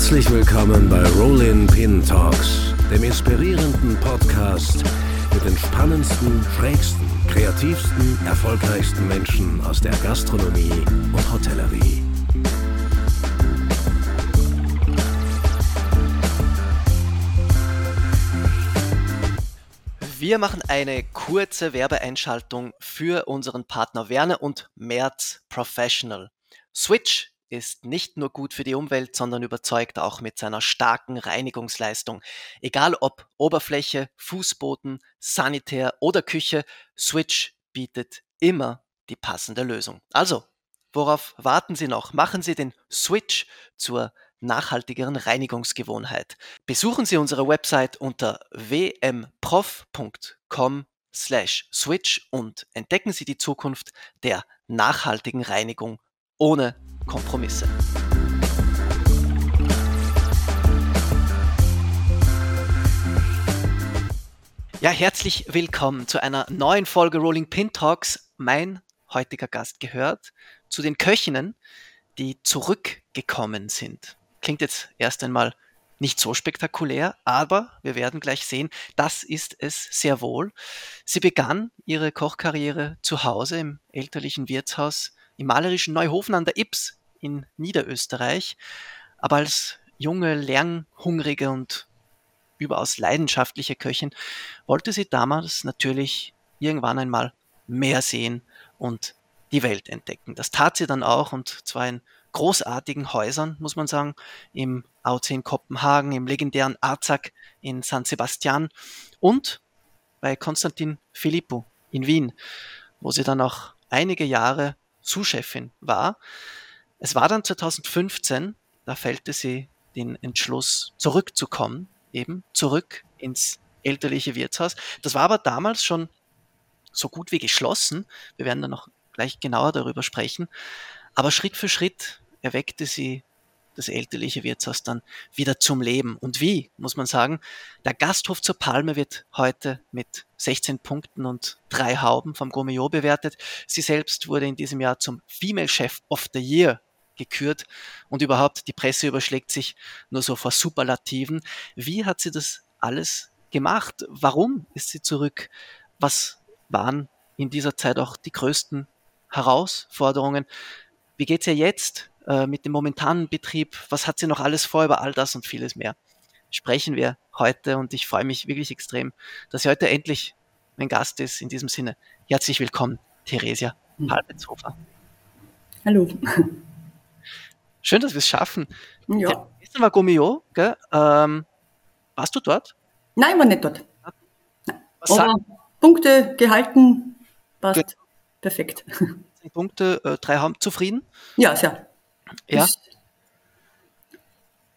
Herzlich willkommen bei Rollin Pin Talks, dem inspirierenden Podcast mit den spannendsten, schrägsten, kreativsten, erfolgreichsten Menschen aus der Gastronomie und Hotellerie. Wir machen eine kurze Werbeeinschaltung für unseren Partner Werner und Merz Professional. Switch ist nicht nur gut für die Umwelt, sondern überzeugt auch mit seiner starken Reinigungsleistung. Egal ob Oberfläche, Fußboden, Sanitär oder Küche, Switch bietet immer die passende Lösung. Also, worauf warten Sie noch? Machen Sie den Switch zur nachhaltigeren Reinigungsgewohnheit. Besuchen Sie unsere Website unter wmprof.com slash switch und entdecken Sie die Zukunft der nachhaltigen Reinigung ohne Kompromisse. Ja, herzlich willkommen zu einer neuen Folge Rolling Pin Talks. Mein heutiger Gast gehört zu den Köchinnen, die zurückgekommen sind. Klingt jetzt erst einmal nicht so spektakulär, aber wir werden gleich sehen, das ist es sehr wohl. Sie begann ihre Kochkarriere zu Hause im elterlichen Wirtshaus im malerischen Neuhofen an der Ips in Niederösterreich, aber als junge, lernhungrige und überaus leidenschaftliche Köchin wollte sie damals natürlich irgendwann einmal mehr sehen und die Welt entdecken. Das tat sie dann auch und zwar in großartigen Häusern, muss man sagen, im AOC in Kopenhagen, im legendären Arzak in San Sebastian und bei Konstantin Filippo in Wien, wo sie dann auch einige Jahre Zuschefin war. Es war dann 2015, da fällte sie den Entschluss, zurückzukommen, eben zurück ins elterliche Wirtshaus. Das war aber damals schon so gut wie geschlossen. Wir werden dann noch gleich genauer darüber sprechen. Aber Schritt für Schritt erweckte sie das elterliche Wirtshaus dann wieder zum Leben. Und wie, muss man sagen, der Gasthof zur Palme wird heute mit 16 Punkten und drei Hauben vom Gourmillot bewertet. Sie selbst wurde in diesem Jahr zum Female Chef of the Year gekürt und überhaupt die Presse überschlägt sich nur so vor Superlativen. Wie hat sie das alles gemacht? Warum ist sie zurück? Was waren in dieser Zeit auch die größten Herausforderungen? Wie geht's ihr jetzt äh, mit dem momentanen Betrieb? Was hat sie noch alles vor über all das und vieles mehr? Sprechen wir heute und ich freue mich wirklich extrem, dass sie heute endlich mein Gast ist. In diesem Sinne, herzlich willkommen, Theresia hm. Halbetshofer. Hallo. Schön, dass wir es schaffen. Ja. Gestern war Gomio, gell? Ähm, warst du dort? Nein, war nicht dort. Aber Punkte gehalten, passt. Ge Perfekt. Punkte, äh, drei haben zufrieden? Ja, sehr. Ja. Ist,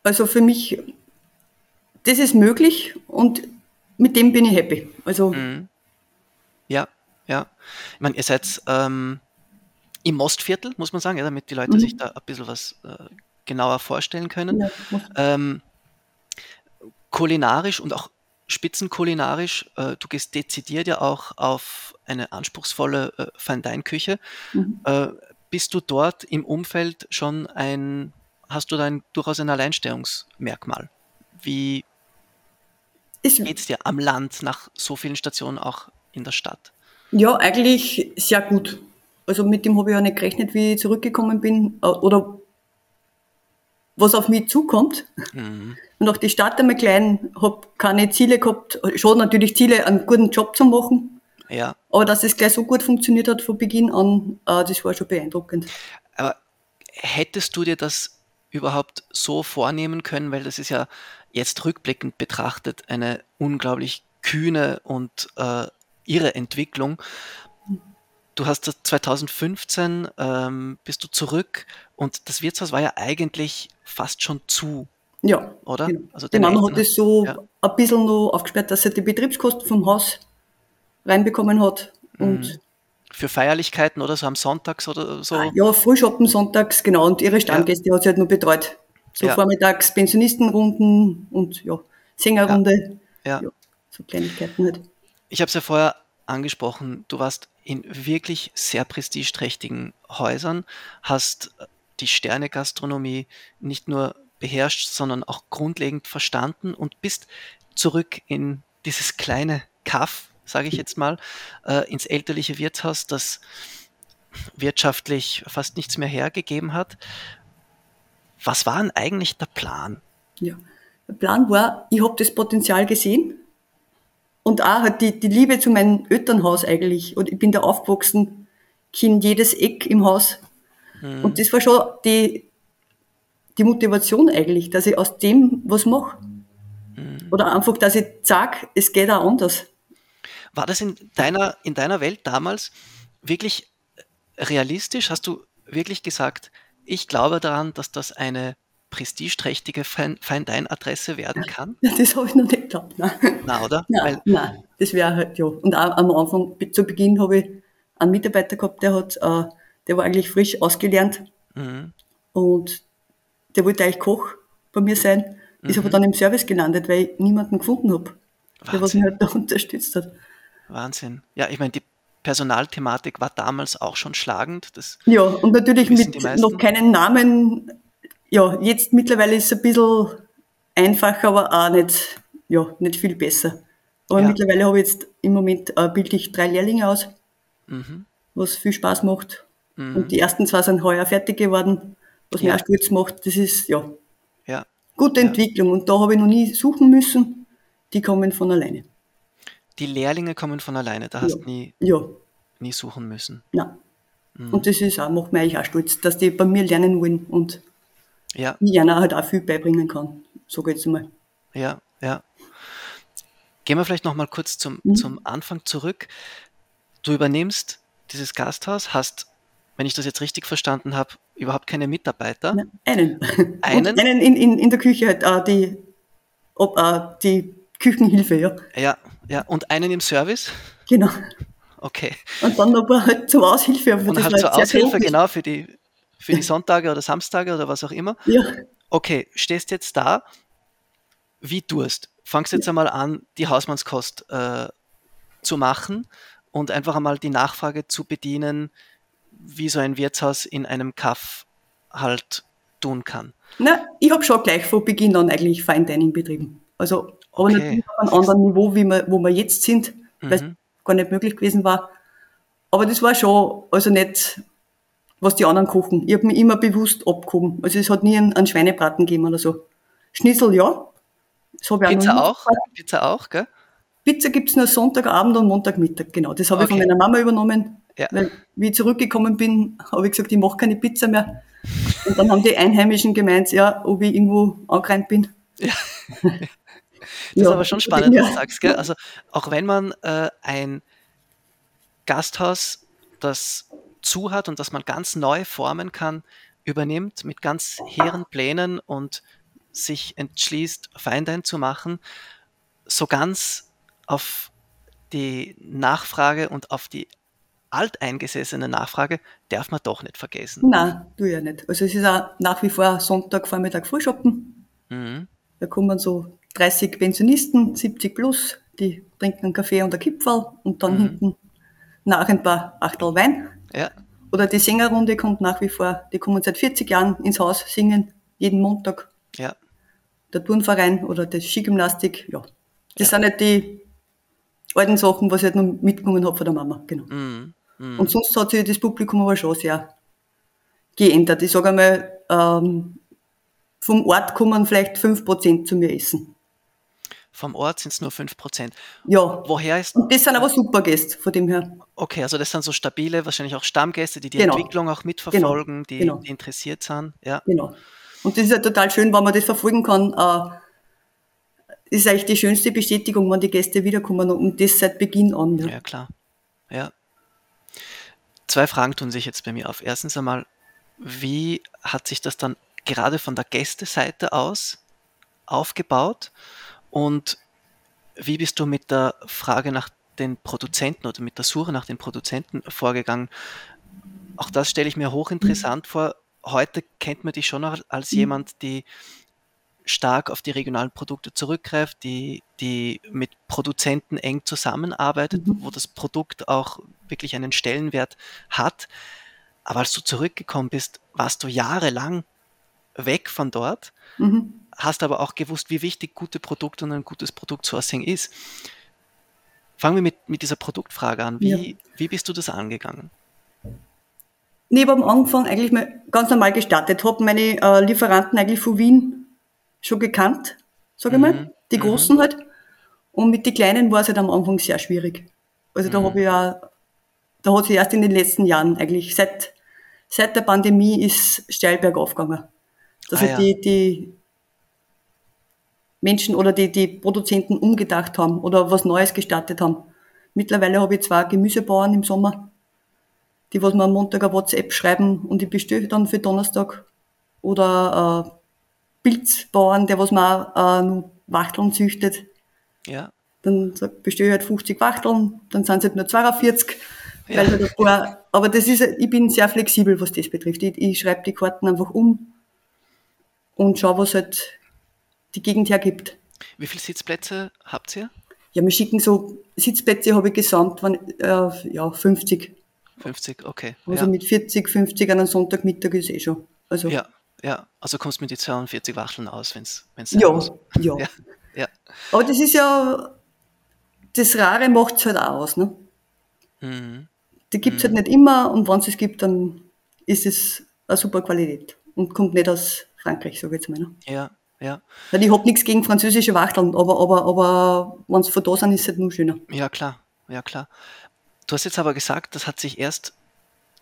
also für mich, das ist möglich und mit dem bin ich happy. Also mhm. Ja, ja. Ich meine, ihr seid ähm, im Mostviertel, muss man sagen, ja, damit die Leute mhm. sich da ein bisschen was äh, genauer vorstellen können. Ja, ähm, kulinarisch und auch spitzenkulinarisch, äh, du gehst dezidiert ja auch auf eine anspruchsvolle äh, Feindein-Küche. Mhm. Äh, bist du dort im Umfeld schon ein, hast du da ein, durchaus ein Alleinstellungsmerkmal? Wie geht es dir am Land nach so vielen Stationen auch in der Stadt? Ja, eigentlich sehr gut. Also mit dem habe ich ja nicht gerechnet, wie ich zurückgekommen bin oder was auf mich zukommt. Mhm. Und auch die Stadt einmal klein, habe keine Ziele gehabt, schon natürlich Ziele, einen guten Job zu machen. Ja. Aber dass es gleich so gut funktioniert hat von Beginn an, äh, das war schon beeindruckend. Aber hättest du dir das überhaupt so vornehmen können, weil das ist ja jetzt rückblickend betrachtet eine unglaublich kühne und äh, irre Entwicklung. Du hast 2015 ähm, bist du zurück und das Wirtshaus war ja eigentlich fast schon zu. Ja, oder? Genau. Also die Mama hat es so ja. ein bisschen noch aufgesperrt, dass er die Betriebskosten vom Haus reinbekommen hat. Und mhm. Für Feierlichkeiten oder so am Sonntags oder so? Ja, Frühschoppen sonntags, genau. Und ihre Stammgäste ja. hat sie halt nur betreut. So ja. vormittags Pensionistenrunden und ja, Sängerrunde. Ja. ja. so Kleinigkeiten halt. Ich habe es ja vorher angesprochen, du warst in wirklich sehr prestigeträchtigen Häusern, hast die Sterne-Gastronomie nicht nur beherrscht, sondern auch grundlegend verstanden und bist zurück in dieses kleine Kaff, sage ich jetzt mal, äh, ins elterliche Wirtshaus, das wirtschaftlich fast nichts mehr hergegeben hat. Was war denn eigentlich der Plan? Ja, der Plan war, ich habe das Potenzial gesehen und auch halt die, die Liebe zu meinem Elternhaus eigentlich. Und ich bin da aufgewachsen, Kind jedes Eck im Haus. Mhm. Und das war schon die, die Motivation eigentlich, dass ich aus dem was mache. Mhm. Oder einfach, dass ich sage, es geht auch anders. War das in deiner, in deiner Welt damals wirklich realistisch? Hast du wirklich gesagt, ich glaube daran, dass das eine prestigeträchtige Feindein-Adresse werden kann? Ja, das habe ich noch nicht geglaubt. Nein, nein oder? Nein, Weil, nein, das wäre halt, ja. Und auch am Anfang, zu Beginn habe ich einen Mitarbeiter gehabt, der hat, äh, der war eigentlich frisch ausgelernt. Mhm. Und der wollte eigentlich Koch bei mir sein, ist mhm. aber dann im Service gelandet, weil ich niemanden gefunden habe, der was mich halt da unterstützt hat. Wahnsinn. Ja, ich meine, die Personalthematik war damals auch schon schlagend. Das ja, und natürlich mit noch keinen Namen. Ja, jetzt mittlerweile ist es ein bisschen einfacher, aber auch nicht, ja, nicht viel besser. Aber ja. mittlerweile habe ich jetzt im Moment äh, bilde ich drei Lehrlinge aus, mhm. was viel Spaß macht. Mhm. Und die ersten zwei sind heuer fertig geworden, was ja. mir auch Stolz macht. Das ist ja, ja. gute Entwicklung. Und da habe ich noch nie suchen müssen. Die kommen von alleine. Die Lehrlinge kommen von alleine, da hast du nie, ja. nie suchen müssen. Ja. Mhm. Und das ist auch, macht mich eigentlich auch stolz, dass die bei mir lernen wollen und ja. ich ihnen halt auch viel beibringen kann. So geht es mal. Ja, ja. Gehen wir vielleicht nochmal kurz zum, mhm. zum Anfang zurück. Du übernimmst dieses Gasthaus, hast, wenn ich das jetzt richtig verstanden habe, überhaupt keine Mitarbeiter. Ja, einen. Einen? einen in, in, in der Küche, halt, äh, die, ob, äh, die Küchenhilfe, ja. Ja, ja. Und einen im Service? Genau. Okay. Und dann noch halt zur Aushilfe. Und halt zur Aushilfe, genau, für die, für die Sonntage oder Samstage oder was auch immer. Ja. Okay, stehst jetzt da, wie Durst. Fangst jetzt ja. einmal an, die Hausmannskost äh, zu machen und einfach einmal die Nachfrage zu bedienen, wie so ein Wirtshaus in einem Kaff halt tun kann. Na, ich habe schon gleich von Beginn an eigentlich Fine Dining betrieben. Also aber okay. natürlich auf einem anderen Niveau, wie wir, wo wir jetzt sind, mhm. weil es gar nicht möglich gewesen war. Aber das war schon, also nicht, was die anderen kochen. Ich habe mich immer bewusst abgehoben. Also es hat nie einen, einen Schweinebraten gegeben oder so. Schnitzel, ja. Pizza auch? auch? Pizza auch, gell? Pizza gibt's nur Sonntagabend und Montagmittag, genau. Das habe okay. ich von meiner Mama übernommen. Ja. Weil, wie ich zurückgekommen bin, habe ich gesagt, ich mache keine Pizza mehr. Und dann haben die Einheimischen gemeint, ja, ob ich irgendwo angerannt bin. Ja. Das ja. ist aber schon spannend, was du sagst. Gell? Also auch wenn man äh, ein Gasthaus, das zu hat und das man ganz neu formen kann, übernimmt mit ganz hehren Plänen und sich entschließt, Feindein zu machen, so ganz auf die Nachfrage und auf die alteingesessene Nachfrage darf man doch nicht vergessen. Nein, du ja nicht. Also es ist auch nach wie vor Sonntag, Vormittag Frühschoppen. Mhm. Da kommen so 30 Pensionisten, 70 plus, die trinken einen Kaffee und ein Kipferl und dann mhm. hinten nach ein paar Achtel Wein. Ja. Oder die Sängerrunde kommt nach wie vor, die kommen seit 40 Jahren ins Haus singen, jeden Montag. Ja. Der Turnverein oder die Skigymnastik, ja. Das ja. sind nicht die alten Sachen, was ich halt noch mitgenommen habe von der Mama, genau. Mhm. Mhm. Und sonst hat sich das Publikum aber schon sehr geändert. Ich sage einmal, ähm, vom Ort kommen vielleicht 5% zu mir essen. Vom Ort sind es nur 5%. Ja. Woher ist. Und das sind aber super Gäste, von dem her. Okay, also das sind so stabile, wahrscheinlich auch Stammgäste, die die genau. Entwicklung auch mitverfolgen, genau. Die, genau. die, interessiert sind. Ja. Genau. Und das ist ja total schön, wenn man das verfolgen kann. Äh, das ist eigentlich die schönste Bestätigung, wenn die Gäste wiederkommen und das seit Beginn an. Ja, ja klar. Ja. Zwei Fragen tun sich jetzt bei mir auf. Erstens einmal, wie hat sich das dann gerade von der Gästeseite aus aufgebaut? Und wie bist du mit der Frage nach den Produzenten oder mit der Suche nach den Produzenten vorgegangen? Auch das stelle ich mir hochinteressant vor. Heute kennt man dich schon noch als mhm. jemand, die stark auf die regionalen Produkte zurückgreift, die, die mit Produzenten eng zusammenarbeitet, mhm. wo das Produkt auch wirklich einen Stellenwert hat. Aber als du zurückgekommen bist, warst du jahrelang weg von dort, mhm. Hast aber auch gewusst, wie wichtig gute Produkte und ein gutes Produktsourcing ist. Fangen wir mit, mit dieser Produktfrage an. Wie, ja. wie bist du das angegangen? Nee, ich habe am Anfang eigentlich mal ganz normal gestartet, habe meine äh, Lieferanten eigentlich von Wien schon gekannt, sage ich mhm. mal, die mhm. großen mhm. halt. Und mit den kleinen war es halt am Anfang sehr schwierig. Also da mhm. habe ich ja, da hat sich erst in den letzten Jahren eigentlich, seit, seit der Pandemie ist steil bergauf gegangen. Dass ah, ja. die, die Menschen oder die, die Produzenten umgedacht haben oder was Neues gestartet haben. Mittlerweile habe ich zwei Gemüsebauern im Sommer, die was mir am Montag eine WhatsApp schreiben und ich bestelle dann für Donnerstag. Oder äh, Pilzbauern, der was mir äh, nur Wachteln züchtet. Ja. Dann bestelle ich halt 50 Wachteln, dann sind es halt nur 42. Ja. Weil halt paar, aber das ist, ich bin sehr flexibel, was das betrifft. Ich, ich schreibe die Karten einfach um und schaue, was halt die Gegend hergibt. Wie viele Sitzplätze habt ihr? Ja, wir schicken so, Sitzplätze habe ich gesamt, waren, äh, ja, 50. 50, okay. Also ja. mit 40, 50 an einem Sonntagmittag ist eh schon. Also, ja, ja. Also kommst du mit die 42 Wachteln aus, wenn es ja, ja, ja. ja. Aber das ist ja, das Rare macht es halt auch aus. Ne? Mhm. Die gibt es halt mhm. halt nicht immer und wenn es es gibt, dann ist es eine super Qualität und kommt nicht aus Frankreich, jetzt mal. Ne? Ja, ja. Weil ich habe nichts gegen französische Wachteln, aber, aber, aber wenn es von da sind, ist es halt nur schöner. Ja, klar, ja, klar. Du hast jetzt aber gesagt, das hat sich erst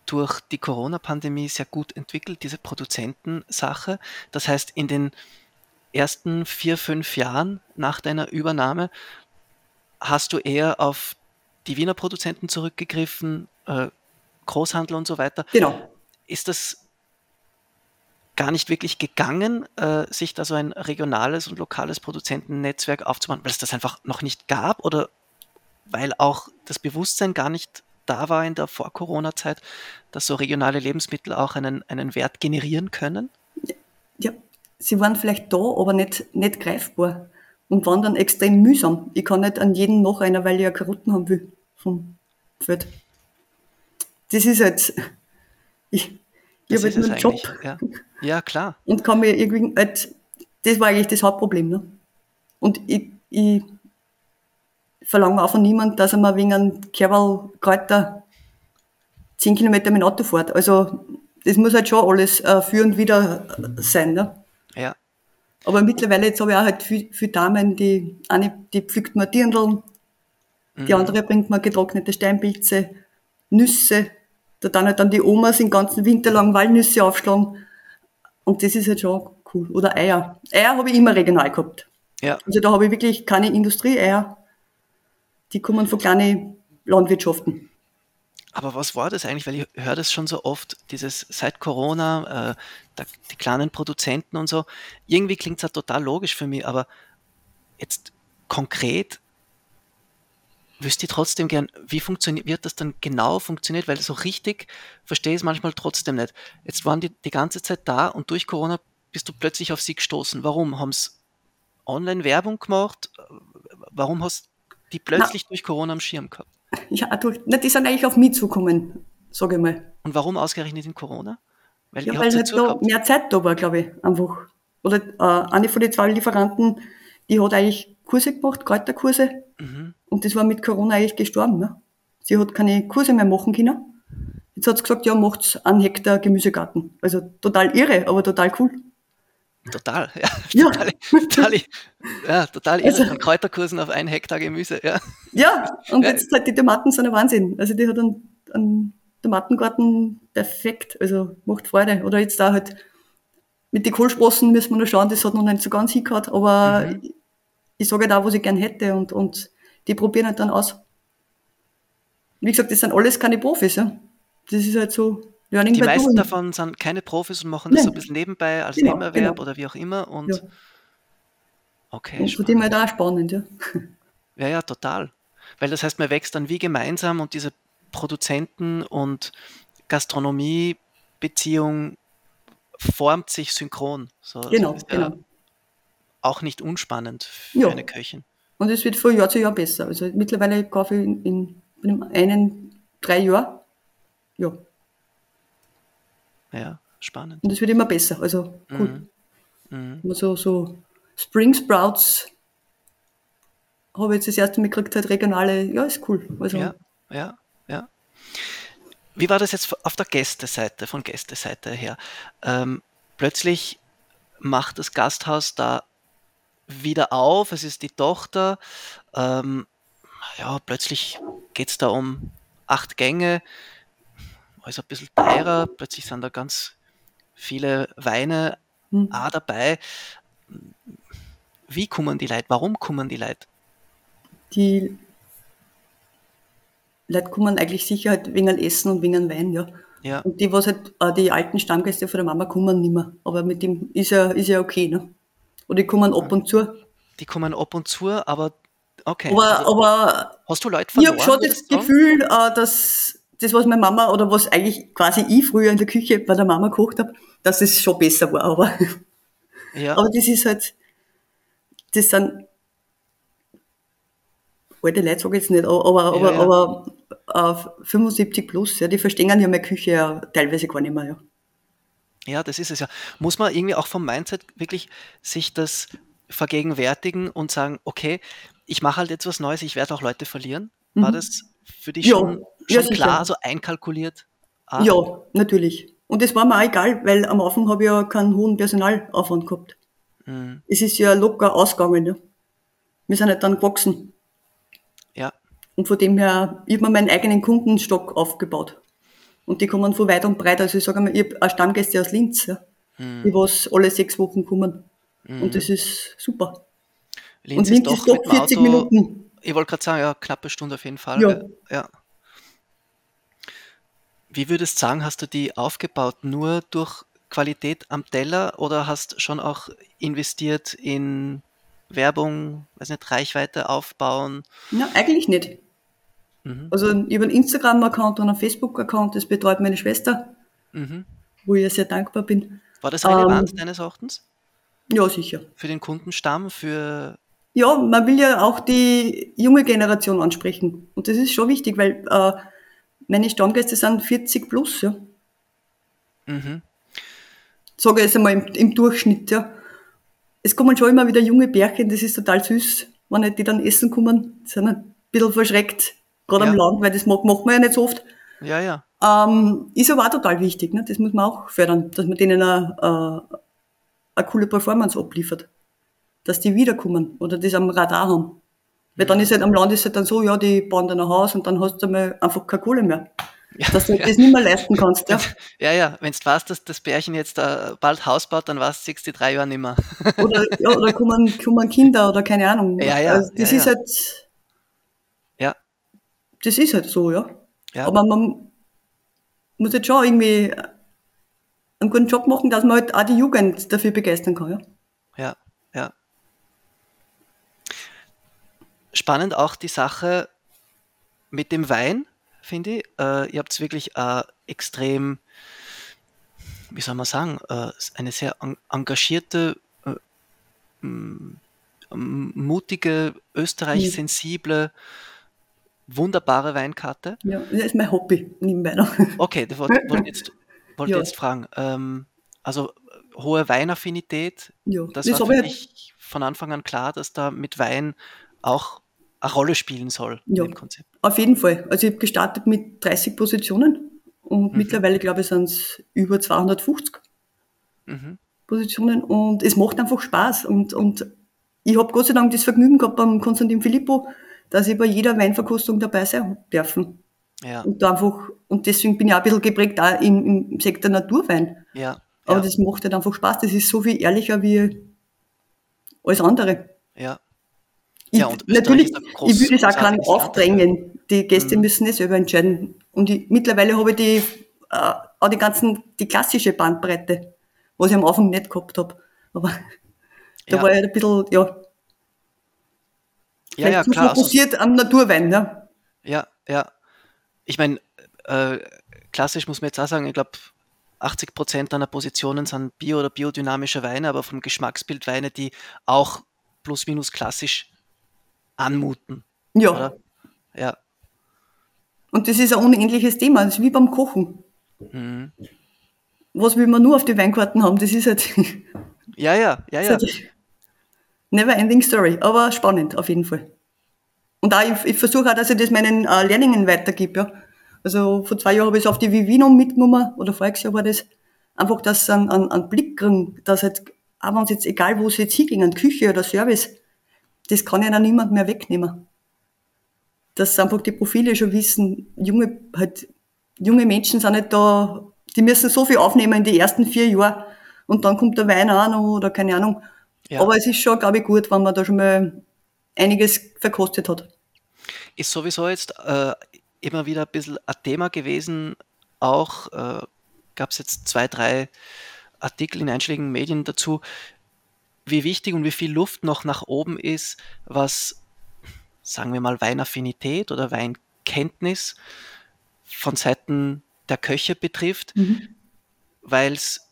durch die Corona-Pandemie sehr gut entwickelt, diese Produzentensache. Das heißt, in den ersten vier, fünf Jahren nach deiner Übernahme hast du eher auf die Wiener Produzenten zurückgegriffen, äh, Großhandel und so weiter. Genau. Ist das gar nicht wirklich gegangen, äh, sich da so ein regionales und lokales Produzentennetzwerk aufzubauen, weil es das einfach noch nicht gab oder weil auch das Bewusstsein gar nicht da war in der Vor-Corona-Zeit, dass so regionale Lebensmittel auch einen, einen Wert generieren können? Ja, sie waren vielleicht da, aber nicht, nicht greifbar und waren dann extrem mühsam. Ich kann nicht an jeden noch einer, weil ich ja Karotten haben will vom Feld. Das ist halt, ich, ich habe nur einen Job. Ja. ja. klar. Und kann mir irgendwie, halt, das war eigentlich das Hauptproblem. Ne? Und ich, ich verlange auch von niemandem, dass er mal wegen einem Kerl Kräuter zehn Kilometer mit dem Auto fährt. Also das muss halt schon alles äh, für und wieder sein. Ne? Ja. Aber mittlerweile jetzt habe ich auch halt viele viel Damen, die eine, die pflückt mir Dirndl, mhm. die andere bringt mir getrocknete Steinpilze, Nüsse, da dann halt dann die Omas den ganzen Winter lang Walnüsse aufschlagen. Und das ist halt schon cool. Oder Eier. Eier habe ich immer regional gehabt. Ja. Also da habe ich wirklich keine Industrie-Eier. Die kommen von kleinen Landwirtschaften. Aber was war das eigentlich? Weil ich höre das schon so oft, dieses seit Corona, äh, da, die kleinen Produzenten und so. Irgendwie klingt es ja total logisch für mich, aber jetzt konkret wüsste ich trotzdem gern, wie funktioniert, wird das dann genau funktioniert, weil so richtig verstehe ich es manchmal trotzdem nicht. Jetzt waren die die ganze Zeit da und durch Corona bist du plötzlich auf sie gestoßen. Warum? Haben sie Online-Werbung gemacht? Warum hast du die plötzlich Na, durch Corona am Schirm gehabt? Ja, durch, na, die sind eigentlich auf mich zukommen, sage ich mal. Und warum ausgerechnet in Corona? Weil, ja, weil halt noch mehr Zeit da war, glaube ich, einfach. Oder äh, eine von den zwei Lieferanten, die hat eigentlich Kurse gemacht, Kräuterkurse. Mhm. Und das war mit Corona eigentlich gestorben. Ne? Sie hat keine Kurse mehr machen können. Jetzt hat sie gesagt, ja, macht's einen Hektar Gemüsegarten. Also total irre, aber total cool. Total, ja. ja. Total, total, ja, total irre. Also, von Kräuterkursen auf einen Hektar Gemüse, ja. Ja, und jetzt halt die Tomaten sind ein Wahnsinn. Also die hat einen, einen Tomatengarten perfekt, also macht Freude. Oder jetzt da halt mit den Kohlsprossen müssen wir noch schauen, das hat noch nicht so ganz hingehört, aber mhm. ich, ich sage da, halt was ich gern hätte und, und die probieren halt dann aus. Wie gesagt, das sind alles keine Profis, ja. Das ist halt so Learning Die meisten doing. davon sind keine Profis und machen das so ein bisschen nebenbei als genau, Nebenerwerb genau. oder wie auch immer und ja. okay. Und von dem halt auch spannend, ja. Ja, ja, total. Weil das heißt, man wächst dann wie gemeinsam und diese Produzenten- und Gastronomie-Beziehung formt sich synchron. So, genau, ja genau. Auch nicht unspannend für ja. eine Köchin. Und es wird von Jahr zu Jahr besser. Also mittlerweile kaufe ich in, in, in einem drei Jahr. Ja. Ja, spannend. Und das wird immer besser. Also cool. Mhm. Mhm. So, so Spring Sprouts habe ich jetzt das erste Mal gekriegt, halt regionale, ja, ist cool. Also, ja, ja, ja. Wie war das jetzt auf der Gästeseite, von Gästeseite her? Ähm, plötzlich macht das Gasthaus da wieder auf, es ist die Tochter. Ähm, ja, plötzlich geht es da um acht Gänge, also ein bisschen teurer, plötzlich sind da ganz viele Weine hm. auch dabei. Wie kommen die Leute? Warum kommen die Leute? Die Leute kommen eigentlich sicher halt wegen Essen und wegen Wein, ja. ja. Und die, was halt, äh, die alten Stammgäste von der Mama kommen nicht mehr. Aber mit dem ist ja, ist ja okay, ne? Oder die kommen ab und zu. Die kommen ab und zu, aber okay. Aber, also, aber hast du Leute verloren? Ich habe schon das Gefühl, äh, dass das, was meine Mama oder was eigentlich quasi ich früher in der Küche bei der Mama gekocht habe, dass es schon besser war. Aber, ja. aber das ist halt, das sind alte Leute, sage ich jetzt nicht, aber, aber, ja, ja. aber äh, 75 plus, ja, die verstehen ja meine Küche ja teilweise gar nicht mehr. Ja. Ja, das ist es ja. Muss man irgendwie auch vom Mindset wirklich sich das vergegenwärtigen und sagen, okay, ich mache halt jetzt was Neues, ich werde auch Leute verlieren. War mhm. das für dich ja, schon, schon ja, klar, so einkalkuliert? Ah. Ja, natürlich. Und das war mir auch egal, weil am Anfang habe ich ja keinen hohen Personalaufwand gehabt. Mhm. Es ist ja locker ausgegangen. Ja. Wir sind halt dann gewachsen. Ja. Und von dem her, ich habe mir meinen eigenen Kundenstock aufgebaut. Und die kommen von weit und breit. Also ich sage mal, ich habe Stammgäste aus Linz, ja, mhm. die was alle sechs Wochen kommen. Mhm. Und das ist super. Linz und Linz ist doch, ist doch 40 Auto, Minuten. Ich wollte gerade sagen, ja, knappe Stunde auf jeden Fall. Ja. ja. Wie würdest du sagen, hast du die aufgebaut? Nur durch Qualität am Teller oder hast schon auch investiert in Werbung, weiß nicht, Reichweite aufbauen? Na, eigentlich nicht. Mhm. Also über einen Instagram-Account und einen Facebook-Account, das betreut meine Schwester, mhm. wo ich sehr dankbar bin. War das relevant ähm, deines Erachtens? Ja, sicher. Für den Kundenstamm, für ja, man will ja auch die junge Generation ansprechen. Und das ist schon wichtig, weil äh, meine Stammgäste sind 40 plus, ja. Mhm. Sage ich jetzt einmal im, im, Durchschnitt, ja. Es kommen schon immer wieder junge Bärchen, das ist total süß, wenn die dann essen kommen, die sind ein bisschen verschreckt, gerade ja. am Land, weil das macht, macht man ja nicht so oft. Ja, ja. Ähm, ist aber auch total wichtig, ne? das muss man auch fördern, dass man denen eine, eine coole Performance abliefert dass die wiederkommen oder das am Radar haben. Weil dann ist halt am Land ist halt dann so, ja, die bauen dann ein Haus und dann hast du mal einfach keine Kohle mehr. Ja, dass du ja. das nicht mehr leisten kannst, ja. Ja, ja, wenn du weißt, dass das Bärchen jetzt uh, bald Haus baut, dann weißt du, die drei Jahre nicht mehr. Oder, ja, oder kommen, kommen Kinder oder keine Ahnung. Ja, ja. Also das ist halt. Ja. Das ist halt so, ja. ja. Aber man muss jetzt schon irgendwie einen guten Job machen, dass man halt auch die Jugend dafür begeistern kann, ja. Ja, ja spannend auch die Sache mit dem Wein, finde ich. Äh, ihr habt es wirklich äh, extrem, wie soll man sagen, äh, eine sehr engagierte, äh, mutige, österreich-sensible, wunderbare Weinkarte. Ja, das ist mein Hobby nebenbei noch. Okay, das wollte wollt jetzt, wollt ja. jetzt fragen. Ähm, also hohe Weinaffinität, ja. das, das war für mich von Anfang an klar, dass da mit Wein auch eine Rolle spielen soll ja, im Konzept. Auf jeden Fall. Also ich habe gestartet mit 30 Positionen und mhm. mittlerweile glaube ich sind es über 250 mhm. Positionen und es macht einfach Spaß und, und ich habe Gott sei Dank das Vergnügen gehabt beim Konstantin Filippo, dass ich bei jeder Weinverkostung dabei sein dürfen. Ja. Und, einfach, und deswegen bin ich auch ein bisschen geprägt auch im, im Sektor Naturwein. Ja. Aber ja. das macht halt einfach Spaß. Das ist so viel ehrlicher wie alles andere. Ja. Ich, ja, und natürlich, groß, ich würde es auch keinen aufdrängen. Die Gäste mhm. müssen es selber entscheiden. Und ich, mittlerweile habe ich die, äh, auch die ganzen, die klassische Bandbreite, was ich am Anfang nicht gehabt habe. Aber da ja. war ich ein bisschen, ja. Ja, ja, klar. Also passiert also, am Naturwein, ne? Ja, ja. Ich meine, äh, klassisch muss man jetzt auch sagen, ich glaube, 80 Prozent deiner Positionen sind bio- oder biodynamische Weine, aber vom Geschmacksbild Weine, die auch plus minus klassisch anmuten. Ja. Oder? Ja. Und das ist ein unendliches Thema, das ist wie beim Kochen. Mhm. was will man nur auf die Weinkarten haben? Das ist halt. Ja, ja, ja, ja. Halt never ending story, aber spannend auf jeden Fall. Und auch, ich, ich versuche auch, dass ich das meinen äh, Lehrlingen weitergebe. Ja. Also vor zwei Jahren habe ich es auf die Vivino mitgenommen, oder voriges Jahr war das, einfach, dass sie einen, einen, Blick kriegen, dass halt, auch wenn es jetzt, egal wo sie jetzt hingehen, Küche oder Service, das kann ja dann niemand mehr wegnehmen. Dass einfach die Profile schon wissen, junge, halt, junge Menschen sind nicht da, die müssen so viel aufnehmen in die ersten vier Jahre und dann kommt der Wein auch noch oder keine Ahnung. Ja. Aber es ist schon, glaube ich, gut, wenn man da schon mal einiges verkostet hat. Ist sowieso jetzt äh, immer wieder ein bisschen ein Thema gewesen, auch äh, gab es jetzt zwei, drei Artikel in einschlägigen Medien dazu, wie wichtig und wie viel Luft noch nach oben ist, was, sagen wir mal, Weinaffinität oder Weinkenntnis von Seiten der Köche betrifft, mhm. weil es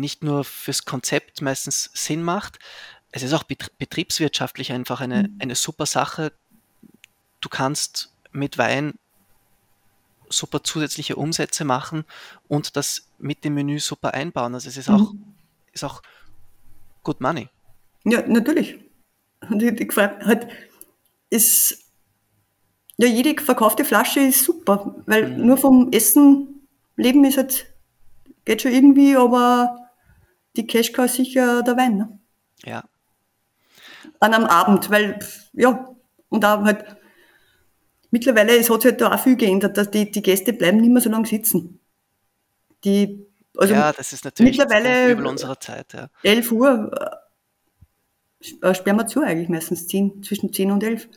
nicht nur fürs Konzept meistens Sinn macht, es ist auch betriebswirtschaftlich einfach eine, mhm. eine super Sache. Du kannst mit Wein super zusätzliche Umsätze machen und das mit dem Menü super einbauen. Also es ist auch, mhm. ist auch good money. Ja, natürlich. Und die, die halt, ist, ja, jede verkaufte Flasche ist super, weil mhm. nur vom Essen leben ist halt, geht schon irgendwie, aber die Cashcow ist sicher der Wein. Ne? Ja. An einem Abend, weil, ja, und da halt, mittlerweile, es hat sich halt da auch viel geändert, dass die, die Gäste bleiben nicht mehr so lange sitzen. Die, also ja, das ist natürlich mittlerweile Übel unserer Zeit, ja. 11 Uhr äh, sperren wir zu eigentlich meistens, 10, zwischen 10 und 11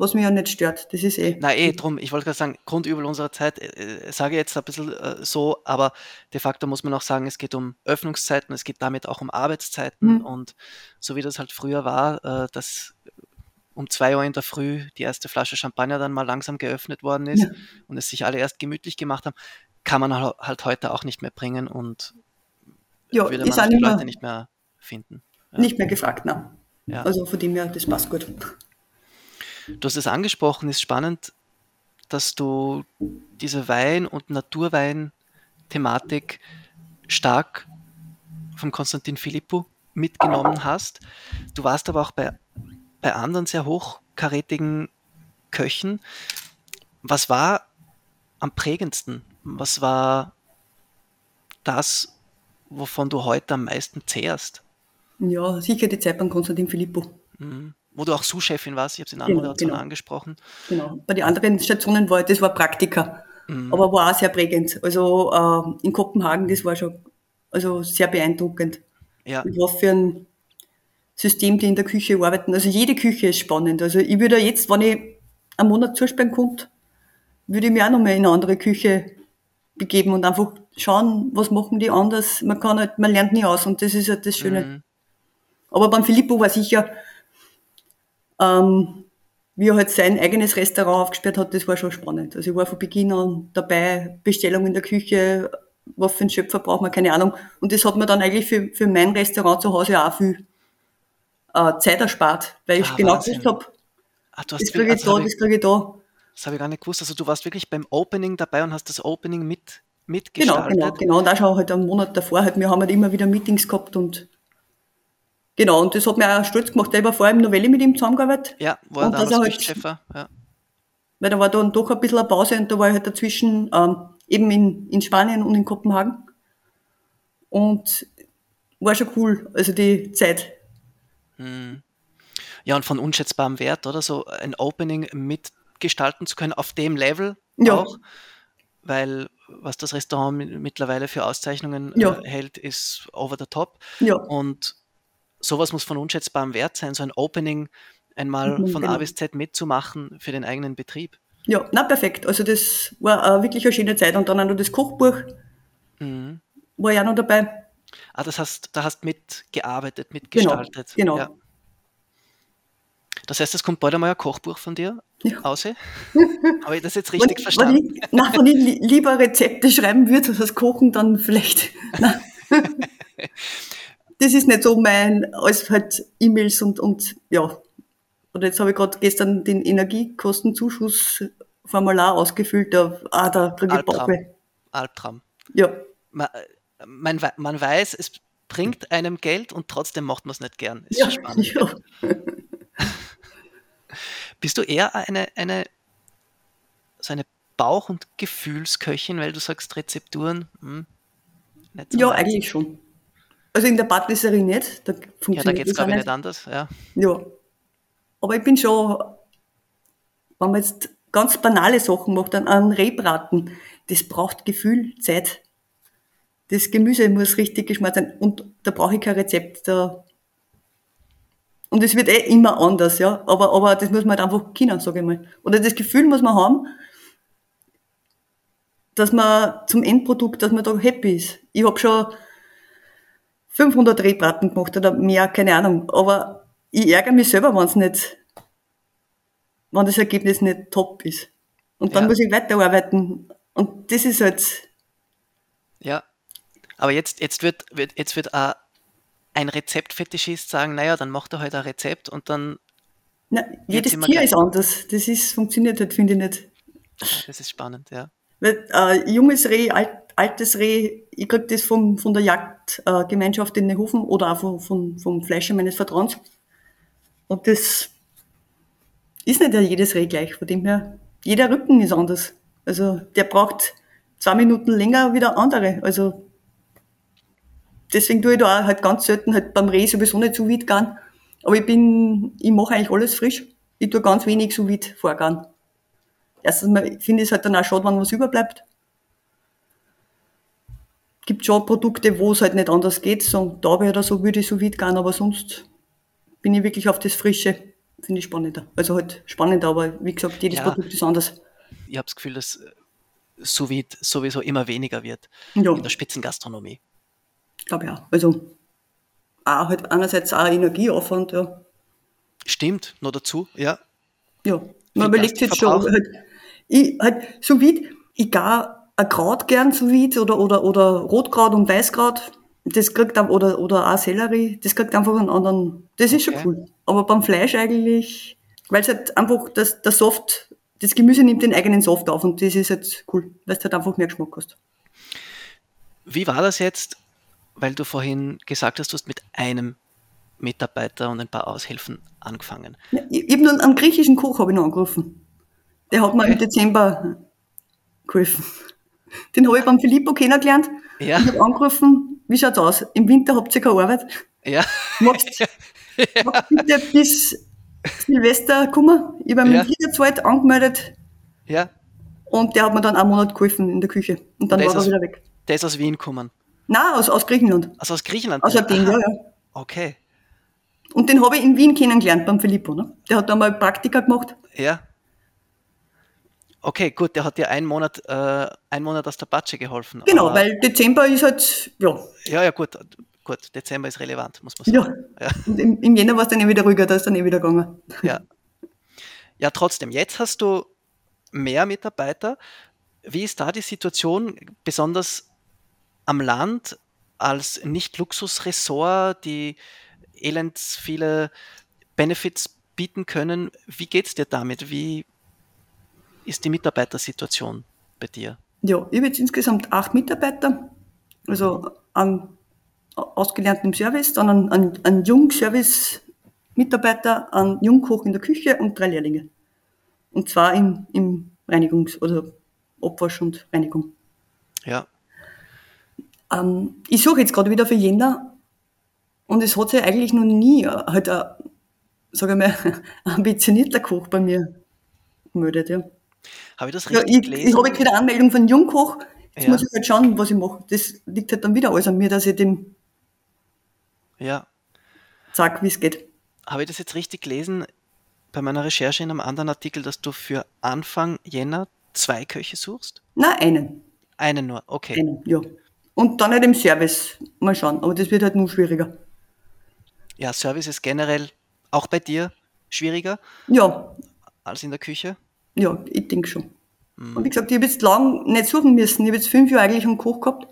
was mich ja nicht stört. Das ist eh. Na eh, drum, ich wollte gerade sagen, Grundübel unserer Zeit, äh, äh, sage jetzt ein bisschen äh, so, aber de facto muss man auch sagen, es geht um Öffnungszeiten, es geht damit auch um Arbeitszeiten mhm. und so wie das halt früher war, äh, dass um zwei Uhr in der Früh die erste Flasche Champagner dann mal langsam geöffnet worden ist ja. und es sich alle erst gemütlich gemacht haben, kann man halt heute auch nicht mehr bringen und ja, würde man die Leute nicht mehr finden. Ja. Nicht mehr gefragt, ne? Ja. Also von dem her, das passt gut. Du hast es angesprochen, ist spannend, dass du diese Wein- und Naturwein-Thematik stark von Konstantin Philippou mitgenommen hast. Du warst aber auch bei, bei anderen sehr hochkarätigen Köchen. Was war am prägendsten? Was war das, wovon du heute am meisten zehrst? Ja, sicher die Zeit beim Konstantin Philippou. Mhm wo du auch Sous-Chefin warst, ich habe es in anderen genau, genau. angesprochen. Genau, bei den anderen Stationen war das war Praktika, mhm. aber war auch sehr prägend. Also äh, in Kopenhagen, das war schon also sehr beeindruckend. Ja. Mit was für ein System die in der Küche arbeiten. Also jede Küche ist spannend. Also ich würde jetzt, wenn ich einen Monat zusperren könnte, würde ich mich auch nochmal in eine andere Küche begeben und einfach schauen, was machen die anders. Man kann halt, man lernt nie aus und das ist halt das Schöne. Mhm. Aber beim Filippo war sicher, ähm, wie er halt sein eigenes Restaurant aufgesperrt hat, das war schon spannend. Also ich war von Beginn an dabei, Bestellung in der Küche, was für einen Schöpfer braucht man, keine Ahnung. Und das hat mir dann eigentlich für, für mein Restaurant zu Hause auch viel äh, Zeit erspart, weil ich ah, genau gewusst habe, ah, das kriege ich da, das kriege ich da. Das habe ich gar nicht gewusst. Also du warst wirklich beim Opening dabei und hast das Opening mit mitgestaltet. Genau, genau, genau. Und auch schon halt einen Monat davor, halt, wir haben halt immer wieder Meetings gehabt und Genau, und das hat mir auch stolz gemacht. Ich war vor allem Novelle mit ihm zusammengearbeitet. Ja, war und damals halt, Cheffer, ja. Weil da war dann doch ein bisschen eine Pause und da war ich halt dazwischen ähm, eben in, in Spanien und in Kopenhagen. Und war schon cool, also die Zeit. Hm. Ja, und von unschätzbarem Wert, oder? So ein Opening mitgestalten zu können auf dem Level ja. auch. Weil was das Restaurant mittlerweile für Auszeichnungen ja. äh, hält, ist over the top. Ja. Und sowas muss von unschätzbarem Wert sein, so ein Opening einmal mhm, von genau. A bis Z mitzumachen für den eigenen Betrieb. Ja, na perfekt. Also das war äh, wirklich eine schöne Zeit. Und dann auch noch das Kochbuch mhm. war ja noch dabei. Ah, das heißt, da hast mitgearbeitet, mitgestaltet. Genau. genau. Ja. Das heißt, es kommt bald einmal ein Kochbuch von dir ja. aus. Habe ich das jetzt richtig wenn, verstanden? Wenn ich, na, wenn ich lieber Rezepte schreiben würde, als das Kochen, dann vielleicht. das ist nicht so mein, als halt E-Mails und, und ja. Oder jetzt habe ich gerade gestern den Energiekostenzuschussformular ausgefüllt, da, ah, da kriege ich Albtraum. Albtraum. Ja. Man, man, man weiß, es bringt einem Geld und trotzdem macht man es nicht gern. Ist ja, spannend. Ja. Bist du eher eine, eine, so eine Bauch- und Gefühlsköchin, weil du sagst Rezepturen? Hm, so ja, eigentlich schon. Also in der Patisserie nicht. Da funktioniert ja, da geht es glaube ich nicht anders. Ja. ja. Aber ich bin schon, wenn man jetzt ganz banale Sachen macht, dann einen Rehbraten, das braucht Gefühl, Zeit. Das Gemüse muss richtig geschmort sein und da brauche ich kein Rezept. Da und es wird eh immer anders, ja. Aber, aber das muss man halt einfach kennen, sage ich mal. Oder das Gefühl muss man haben, dass man zum Endprodukt, dass man da happy ist. Ich habe schon 500 Rehbraten gemacht oder mehr, keine Ahnung. Aber ich ärgere mich selber, wenn es nicht, wenn das Ergebnis nicht top ist. Und dann ja. muss ich weiterarbeiten. Und das ist halt. Ja. Aber jetzt, jetzt wird, wird, jetzt wird auch ein Rezeptfetischist sagen, naja, dann macht er halt ein Rezept und dann. Na, jedes Tier ist anders. Das ist, funktioniert halt, finde ich nicht. Das ist spannend, ja. Weil, äh, junges Reh, alt, altes Reh, ich krieg das vom, von der Jagdgemeinschaft in den Hofen oder auch von, von, vom Fleischer meines Vertrauens. Und das ist nicht jedes Reh gleich, von dem her, jeder Rücken ist anders. Also der braucht zwei Minuten länger wie der andere. Also deswegen tue ich da auch halt ganz selten halt beim Reh sowieso nicht so weit gehen. Aber ich bin, ich mache eigentlich alles frisch. Ich tue ganz wenig so weit vorgehen. Erstens mal finde ich es halt dann auch schade, wenn was überbleibt. Gibt schon Produkte, wo es halt nicht anders geht. So, da oder so würde ich so weit gehen, aber sonst bin ich wirklich auf das Frische. Finde ich spannender. Also halt spannender, aber wie gesagt, jedes ja, Produkt ist anders. Ich habe das Gefühl, dass sous sowieso immer weniger wird ja. in der Spitzengastronomie glaube ja. Also auch halt einerseits auch Energieaufwand, ja. Stimmt, noch dazu, ja. Ja, man überlegt jetzt schon, halt, ich, halt, so wie, ich gar ein Kraut gern so wie, oder, oder, oder Rotkraut und Weißkraut, das kriegt dann, oder, oder auch Sellerie, das kriegt einfach einen anderen, das ist okay. schon cool. Aber beim Fleisch eigentlich, weil es halt einfach, das, der Soft, das Gemüse nimmt den eigenen Soft auf und das ist jetzt cool, weil es halt einfach mehr Geschmack hast. Wie war das jetzt weil du vorhin gesagt hast, du hast mit einem Mitarbeiter und ein paar Aushilfen angefangen. Ja, ich habe nur einen griechischen Koch habe ich noch angerufen. Der hat okay. mir im Dezember geholfen. Den habe ich beim Filippo kennengelernt. Ja. Ich habe angerufen, wie schaut's aus? Im Winter habt ihr keine Arbeit. Ja. Magst, ja. magst bitte bis Silvester kommen? Ich habe mich ja. Zeit angemeldet. Ja. Und der hat mir dann einen Monat geholfen in der Küche. Und dann der war er wieder weg. Der ist aus Wien gekommen. Nein, aus, aus Griechenland. Also aus Griechenland? Aus Athen, ja, ja. Okay. Und den habe ich in Wien kennengelernt beim Filippo. Ne? Der hat da mal Praktika gemacht. Ja. Okay, gut, der hat dir einen Monat, äh, einen Monat aus der Patsche geholfen. Genau, weil Dezember ist halt, ja. Ja, ja, gut, gut, Dezember ist relevant, muss man sagen. Ja, ja. und im, im Jänner war es dann eh wieder ruhiger, da ist dann eh wieder gegangen. Ja. Ja, trotzdem, jetzt hast du mehr Mitarbeiter. Wie ist da die Situation, besonders am Land als Nicht-Luxus-Ressort, die elends viele Benefits bieten können. Wie geht es dir damit? Wie ist die Mitarbeitersituation bei dir? Ja, ich habe jetzt insgesamt acht Mitarbeiter, also an ausgelernten Service, dann einen, einen, einen Jung-Service-Mitarbeiter, einen Jungkoch in der Küche und drei Lehrlinge. Und zwar im, im Reinigungs- oder Abwasch und Reinigung. Ja, ähm, ich suche jetzt gerade wieder für Jänner und es hat sich eigentlich noch nie äh, halt ein, sage ich mal, ambitionierter Koch bei mir gemeldet. Ja. Habe ich das richtig ja, ich, gelesen? Ich habe jetzt wieder Anmeldung von Jungkoch. Jetzt ja. muss ich halt schauen, was ich mache. Das liegt halt dann wieder alles an mir, dass ich dem ja. sag, wie es geht. Habe ich das jetzt richtig gelesen bei meiner Recherche in einem anderen Artikel, dass du für Anfang Jänner zwei Köche suchst? Nein, einen. Einen nur, okay. Einen, ja. Und dann halt im Service. Mal schauen. Aber das wird halt nur schwieriger. Ja, Service ist generell auch bei dir schwieriger? Ja. Als in der Küche? Ja, ich denke schon. Mhm. Und wie gesagt, ich habe jetzt lang nicht suchen müssen. Ich habe jetzt fünf Jahre eigentlich einen Koch gehabt.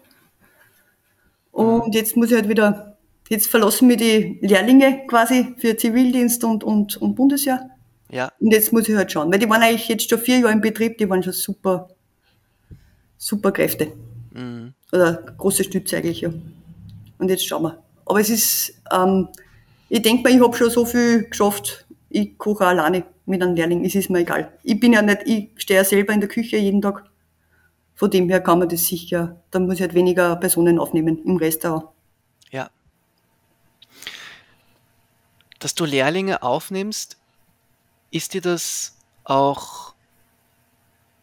Und jetzt muss ich halt wieder, jetzt verlassen mir die Lehrlinge quasi für Zivildienst und, und, und Bundesjahr. Ja. Und jetzt muss ich halt schauen. Weil die waren eigentlich jetzt schon vier Jahre im Betrieb, die waren schon super, super Kräfte. Mhm. Oder große Stütze eigentlich, ja. Und jetzt schauen wir. Aber es ist, ähm, ich denke mal, ich habe schon so viel geschafft. Ich koche alleine mit einem Lehrling, es ist mir egal. Ich bin ja nicht, ich stehe ja selber in der Küche jeden Tag. Von dem her kann man das sicher, dann muss ich halt weniger Personen aufnehmen im Restaurant. Ja. Dass du Lehrlinge aufnimmst, ist dir das auch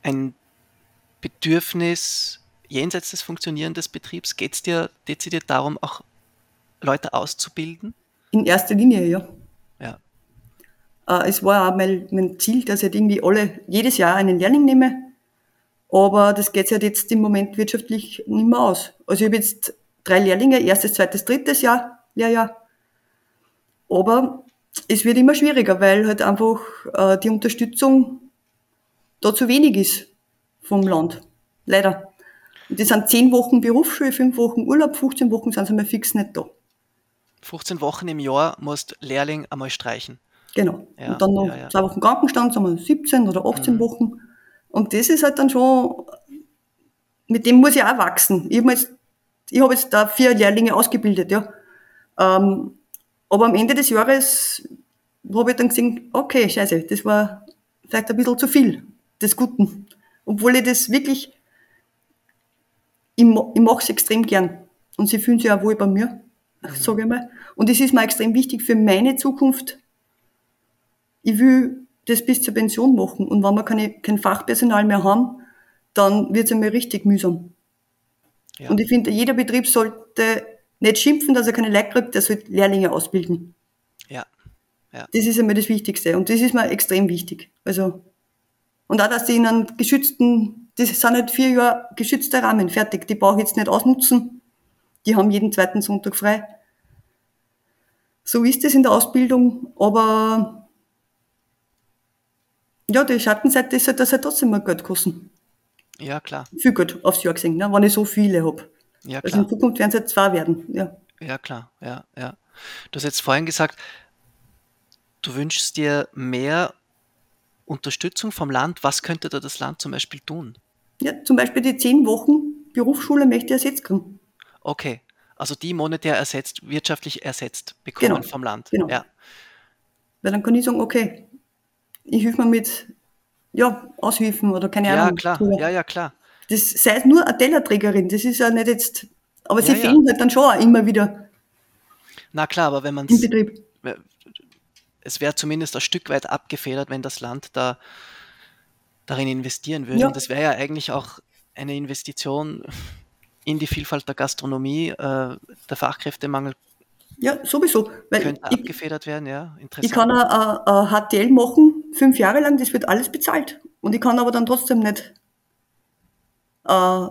ein Bedürfnis jenseits des Funktionieren des Betriebs? Geht es dir dezidiert darum, auch Leute auszubilden? In erster Linie. Ja. Äh, es war auch mein, Ziel, dass ich halt irgendwie alle jedes Jahr einen Lehrling nehme. Aber das geht halt jetzt im Moment wirtschaftlich nicht mehr aus. Also ich habe jetzt drei Lehrlinge, erstes, zweites, drittes Jahr, Lehrjahr. Aber es wird immer schwieriger, weil halt einfach äh, die Unterstützung da zu wenig ist vom Land. Leider. Und das sind zehn Wochen Berufsschule, fünf Wochen Urlaub, 15 Wochen sind sie mal fix nicht da. 15 Wochen im Jahr musst Lehrling einmal streichen. Genau. Ja, und dann noch ja, ja. zwei Wochen Krankenstand, sagen wir 17 oder 18 mhm. Wochen. Und das ist halt dann schon, mit dem muss ich auch wachsen. Ich habe jetzt, ich hab jetzt da vier Lehrlinge ausgebildet, ja. Ähm, aber am Ende des Jahres habe ich dann gesehen, okay, scheiße, das war vielleicht ein bisschen zu viel des Guten. Obwohl ich das wirklich, ich, ich mache es extrem gern. Und sie fühlen sich auch wohl bei mir, mhm. sage ich mal. Und es ist mir extrem wichtig für meine Zukunft. Ich will das bis zur Pension machen. Und wenn wir keine, kein Fachpersonal mehr haben, dann wird es einmal richtig mühsam. Ja. Und ich finde, jeder Betrieb sollte nicht schimpfen, dass er keine Leute kriegt, der soll Lehrlinge ausbilden. Ja. ja. Das ist einmal das Wichtigste. Und das ist mir extrem wichtig. Also, und auch, dass die in einem geschützten, das sind halt vier Jahre geschützter Rahmen, fertig. Die brauche ich jetzt nicht ausnutzen. Die haben jeden zweiten Sonntag frei. So ist es in der Ausbildung, aber ja, die Schattenseite ist halt, dass er trotzdem mal Geld kosten. Ja, klar. Viel Geld aufs Jahr gesehen, ne, wenn ich so viele habe. Ja, klar. Also in Zukunft werden es halt zwei werden, ja. Ja, klar, ja, ja. Du hast jetzt vorhin gesagt, du wünschst dir mehr Unterstützung vom Land. Was könnte da das Land zum Beispiel tun? Ja, zum Beispiel die zehn Wochen Berufsschule möchte ich ersetzt kriegen. Okay, also die monetär ersetzt, wirtschaftlich ersetzt bekommen Genau, vom Land. genau. Ja, Weil dann kann ich sagen, okay, ich helfe mir mit ja, Aushilfen oder keine ja, Ahnung. klar, drüber. ja, ja, klar. Das sei es nur eine Tellerträgerin, das ist ja nicht jetzt, aber sie Ja, ja. fehlen halt dann schon auch immer wieder Na klar, aber wenn man im Betrieb. es wäre zumindest ein Stück weit abgefedert, wenn das Land da darin investieren würde. Ja. Und das wäre ja eigentlich auch eine Investition in die Vielfalt der Gastronomie. Äh, der Fachkräftemangel Ja, sowieso. Weil könnte ich, abgefedert werden, ja. ich Interessant. kann ein, ein, ein HTL machen, fünf Jahre lang, das wird alles bezahlt. Und ich kann aber dann trotzdem nicht, äh,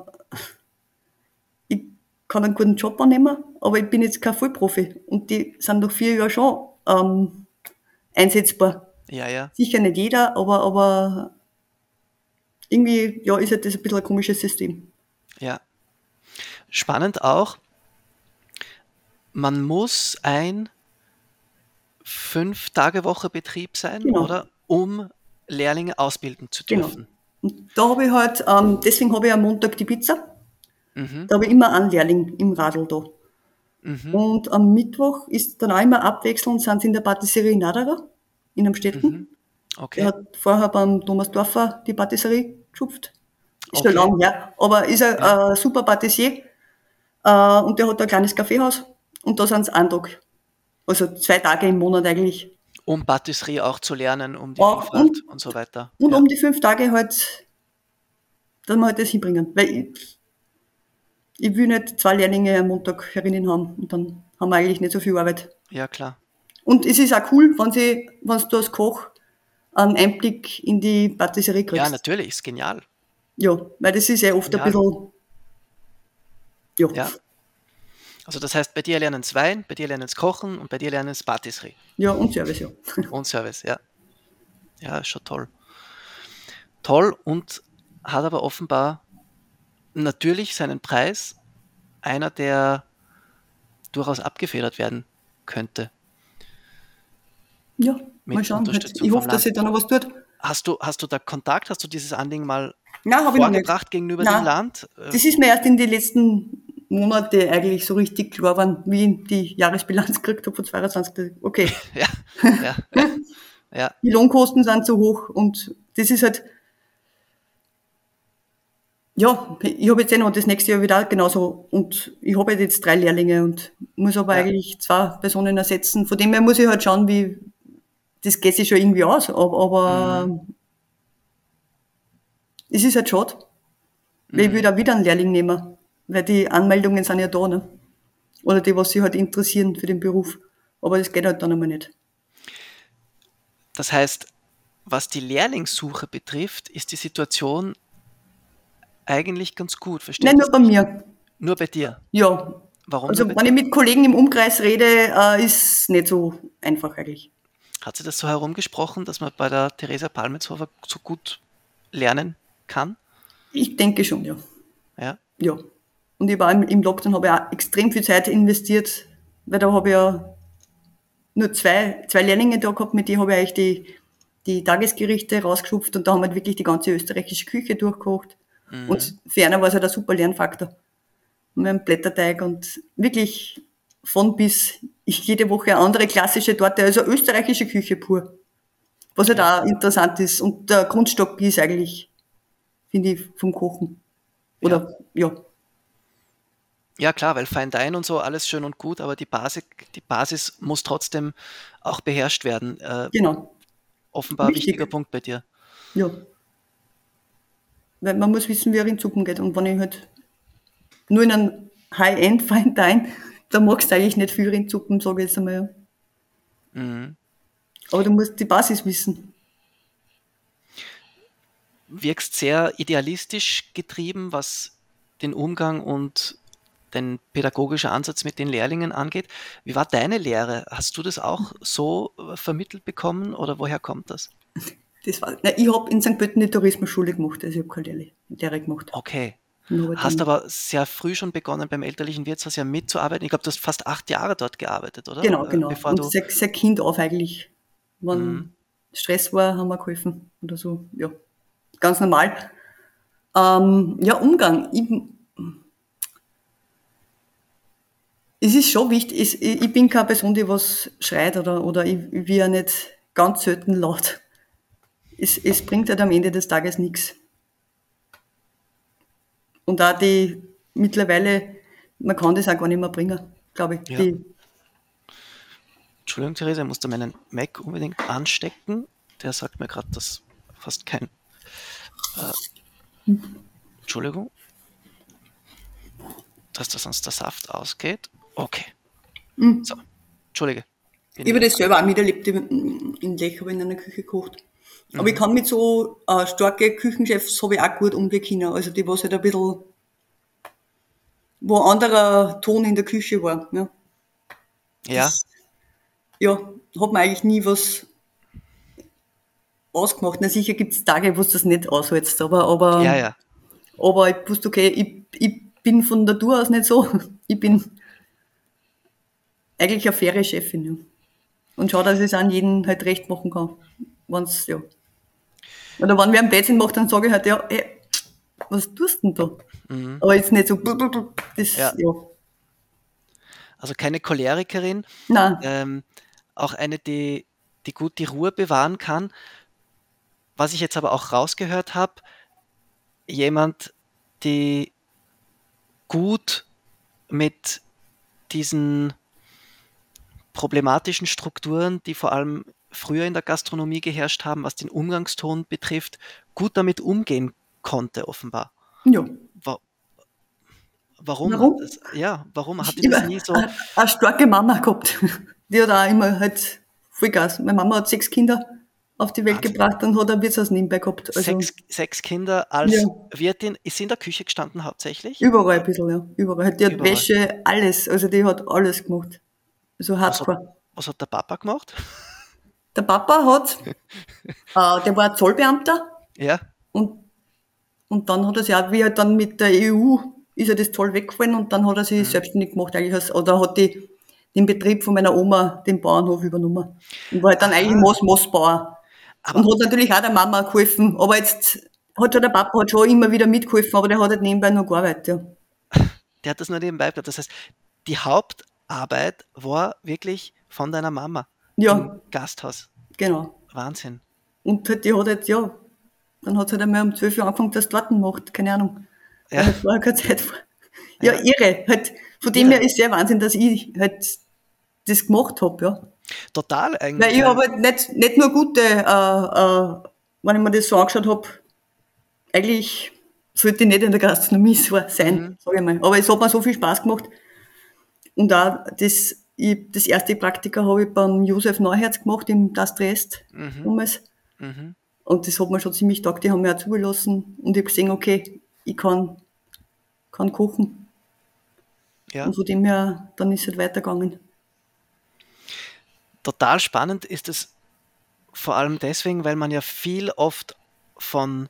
ich kann einen guten Job annehmen, aber ich bin jetzt kein Vollprofi. Und die sind nach vier Jahren schon ähm, einsetzbar. ja, ja. Sicher nicht jeder, aber, aber irgendwie, ja, ist halt das ein bisschen ein komisches System. Ja. Spannend auch, man muss ein Fünf-Tage-Woche-Betrieb sein, Genau. oder? Um Lehrlinge ausbilden zu Genau. dürfen. Und da habe ich halt, ähm, deswegen habe ich am Montag die Pizza. Mhm. Da habe ich immer einen Lehrling im Radl da. Mhm. Und am Mittwoch ist dann auch immer abwechselnd, sind sie in der Patisserie Naderer in Amstetten. Mhm. Er Okay. hat vorher beim Thomas Dorfer die Patisserie geschupft. Ist Okay. schon lang her, aber ist ein äh, super Patissier. Äh, und der hat ein kleines Kaffeehaus und da sind sie einen Tag. Also zwei Tage im Monat eigentlich. Um Patisserie auch zu lernen, um die Ja, Vielfalt und, so weiter. Und ja. um die fünf Tage halt, dass wir halt das hinbringen. Weil ich, ich will nicht zwei Lehrlinge am Montag herinnen haben und dann haben wir eigentlich nicht so viel Arbeit. ja, klar. Und es ist auch cool, wenn, sie, wenn du als Koch einen Einblick in die Patisserie kriegst. Ja, natürlich, ist genial. Ja, weil das ist ja oft Ja. ein bisschen. Ja. Ja. Also das heißt, bei dir lernen es Wein, bei dir lernen es Kochen und bei dir lernen es Patisserie ja, und Service, ja. und Service, ja. Ja, ist schon toll. Toll und hat aber offenbar natürlich seinen Preis, einer, der durchaus abgefedert werden könnte. Ja, Mit mal schauen. Ich hoffe, dass sich da noch was tut. Hast du, hast du da Kontakt? Hast du dieses Anliegen mal Nein, vorgebracht gegenüber dem Land? Das ist mir erst in den letzten Monate eigentlich so richtig klar geworden, wie ich die Jahresbilanz gekriegt habe von 22. Okay, ja, ja, ja, ja. die Lohnkosten sind zu hoch und das ist halt, ja, ich habe jetzt eh noch das nächste Jahr wieder genauso und ich habe halt jetzt drei Lehrlinge und muss aber Ja. eigentlich zwei Personen ersetzen. Von dem her muss ich halt schauen, wie, das geht sich schon irgendwie aus, aber, Mhm. es ist halt schade, weil ich Mhm. will da wieder einen Lehrling nehmen, weil die Anmeldungen sind ja da, ne? Oder die, was sich halt interessieren für den Beruf. Aber das geht halt dann einmal nicht. Das heißt, was die Lehrlingssuche betrifft, ist die Situation eigentlich ganz gut. Versteht Nicht nur bei mir. Nur bei dir. Ja. Warum? Also, wenn ich mit Kollegen im Umkreis rede, äh, ist nicht so einfach eigentlich. Hat sie das so herumgesprochen, dass man bei der Theresa Palmetshofer so gut lernen kann? Ich denke schon, ja. Ja. Ja. Und ich war im, im Lockdown, habe ich auch extrem viel Zeit investiert, weil da habe ich ja nur zwei, zwei Lehrlinge da gehabt, mit denen habe ich eigentlich die, die Tagesgerichte rausgeschupft und da haben wir halt wirklich die ganze österreichische Küche durchgekocht. Und für einer war es halt ein super Lernfaktor. Mit einem Blätterteig und wirklich von bis jede Woche eine andere klassische Torte, also österreichische Küche pur. Was halt auch interessant ist. Und der Grundstock ist eigentlich, finde ich, vom Kochen. Oder, ja. Ja, klar, weil Fine Dine und so, alles schön und gut, aber die Basis, die Basis muss trotzdem auch beherrscht werden. Äh, Genau. offenbar ein Wichtig. wichtiger Punkt bei dir. Ja. Weil man muss wissen, wie er in Suppen geht. Und wenn ich halt nur in einem High-End Fine Dine, da magst du eigentlich nicht viel Rindsuppen, sage ich jetzt einmal. Ja. Mhm. Aber du musst die Basis wissen. Wirkst sehr idealistisch getrieben, was den Umgang und den pädagogischen Ansatz mit den Lehrlingen angeht. Wie war deine Lehre? Hast du das auch so äh, vermittelt bekommen oder woher kommt das? Das war, na, ich habe in St. Pölten die Tourismusschule gemacht, also ich habe keine Lehre, gemacht. Okay. Nur Hast aber sehr früh schon begonnen, beim elterlichen Wirtshaus ja mitzuarbeiten. Ich glaube, du hast fast acht Jahre dort gearbeitet, oder? Genau, Äh, genau. Bevor Und seit, seit Kind auf eigentlich. Wenn Mhm. Stress war, haben wir geholfen oder so. Ja, ganz normal. Ähm, ja, Umgang. Ich, es ist schon wichtig. Es, ich, bin keine Person, die was schreit oder, oder ich, ich will ja nicht ganz selten laut. Es, es bringt halt am Ende des Tages nichts. Und auch die mittlerweile, man kann das auch gar nicht mehr bringen, glaube ich. Ja. Die, Entschuldigung, Theresa, ich musste meinen Mac unbedingt anstecken. Der sagt mir gerade, dass fast kein. Äh, Entschuldigung. Dass da sonst der Saft ausgeht. Okay. So. Entschuldige. Bin Ich habe das selber auch miterlebt in Lech, habe ich in einer Küche gekocht. Aber ich kann mit so äh, starke Küchenchefs habe ich auch gut umgehen können. Also die, was halt ein bisschen, wo ein anderer Ton in der Küche war. Ja, ja, ja hat mir eigentlich nie was ausgemacht. Na sicher gibt es Tage, wo du das nicht aushältst, aber, aber, ja, ja. aber ich wusste, okay, ich, ich bin von Natur aus nicht so. Ich bin eigentlich eine faire Chefin. Ja. Und schau, dass ich es an jeden halt recht machen kann. Wenn's, ja. Oder wenn wer ein Blödsinn macht, dann sage ich halt, ja, ey, was tust du denn da? Aber jetzt nicht so, das, Ja. ja. Also keine Cholerikerin. Nein, ähm, auch eine, die, die gut die Ruhe bewahren kann. Was ich jetzt aber auch rausgehört habe, jemand, die gut mit diesen problematischen Strukturen, die vor allem früher in der Gastronomie geherrscht haben, was den Umgangston betrifft, gut damit umgehen konnte, offenbar. ja. Wa warum? Warum? Das, ja, warum hat die Ich das nie so? eine, eine starke Mama gehabt. Die hat auch immer halt Vollgas. Meine Mama hat sechs Kinder auf die Welt Wahnsinn. gebracht und hat ein Wirtshaus nebenbei gehabt. Also sechs, sechs Kinder als Ja. Wirtin. Ist sie in der Küche gestanden hauptsächlich? überall ein bisschen, ja. Überall. Die hat Überall. Wäsche, alles. Also die hat alles gemacht. Was hardcore. hat, was hat der Papa gemacht? Der Papa hat, äh, der war Zollbeamter Ja, und, und dann hat er sich auch, wie er dann mit der EU ist er das Zoll weggefallen und dann hat er Mhm. sich selbstständig gemacht eigentlich als, oder hat die, den Betrieb von meiner Oma, den Bauernhof übernommen. Und war halt dann eigentlich Moos, Moosbauer. aber Und hat natürlich auch der Mama geholfen. Aber jetzt hat schon der Papa hat schon immer wieder mitgeholfen, aber der hat halt nebenbei noch gearbeitet. Ja. Der hat das nur nebenbei gehabt. Das heißt, die Hauptarbeit war wirklich von deiner Mama ja. im Gasthaus. Genau. Wahnsinn. Und halt, die hat halt, ja, dann hat sie halt einmal um 12 Uhr angefangen, dass dort macht, keine Ahnung. Ja. Weil halt vorher keine Zeit war. Ja, ja, irre. Halt, von dem ja. her ist sehr Wahnsinn, dass ich halt das gemacht habe, ja. Total eigentlich. Weil ich habe halt nicht, nicht nur gute, äh, äh, wenn ich mir das so angeschaut habe, eigentlich sollte ich nicht in der Gastronomie sein, mhm. sage ich mal. Aber es hat mir so viel Spaß gemacht. Und auch das, ich, das erste Praktika habe ich beim Josef Neuherz gemacht, im Das Dresd mhm. damals. Mhm. Und das hat mir schon ziemlich taugt, die haben mir auch zugelassen. Und ich habe gesehen, okay, ich kann, kann kochen. Ja. Und von dem her, dann ist es halt weitergegangen. Total spannend ist es vor allem deswegen, weil man ja viel oft von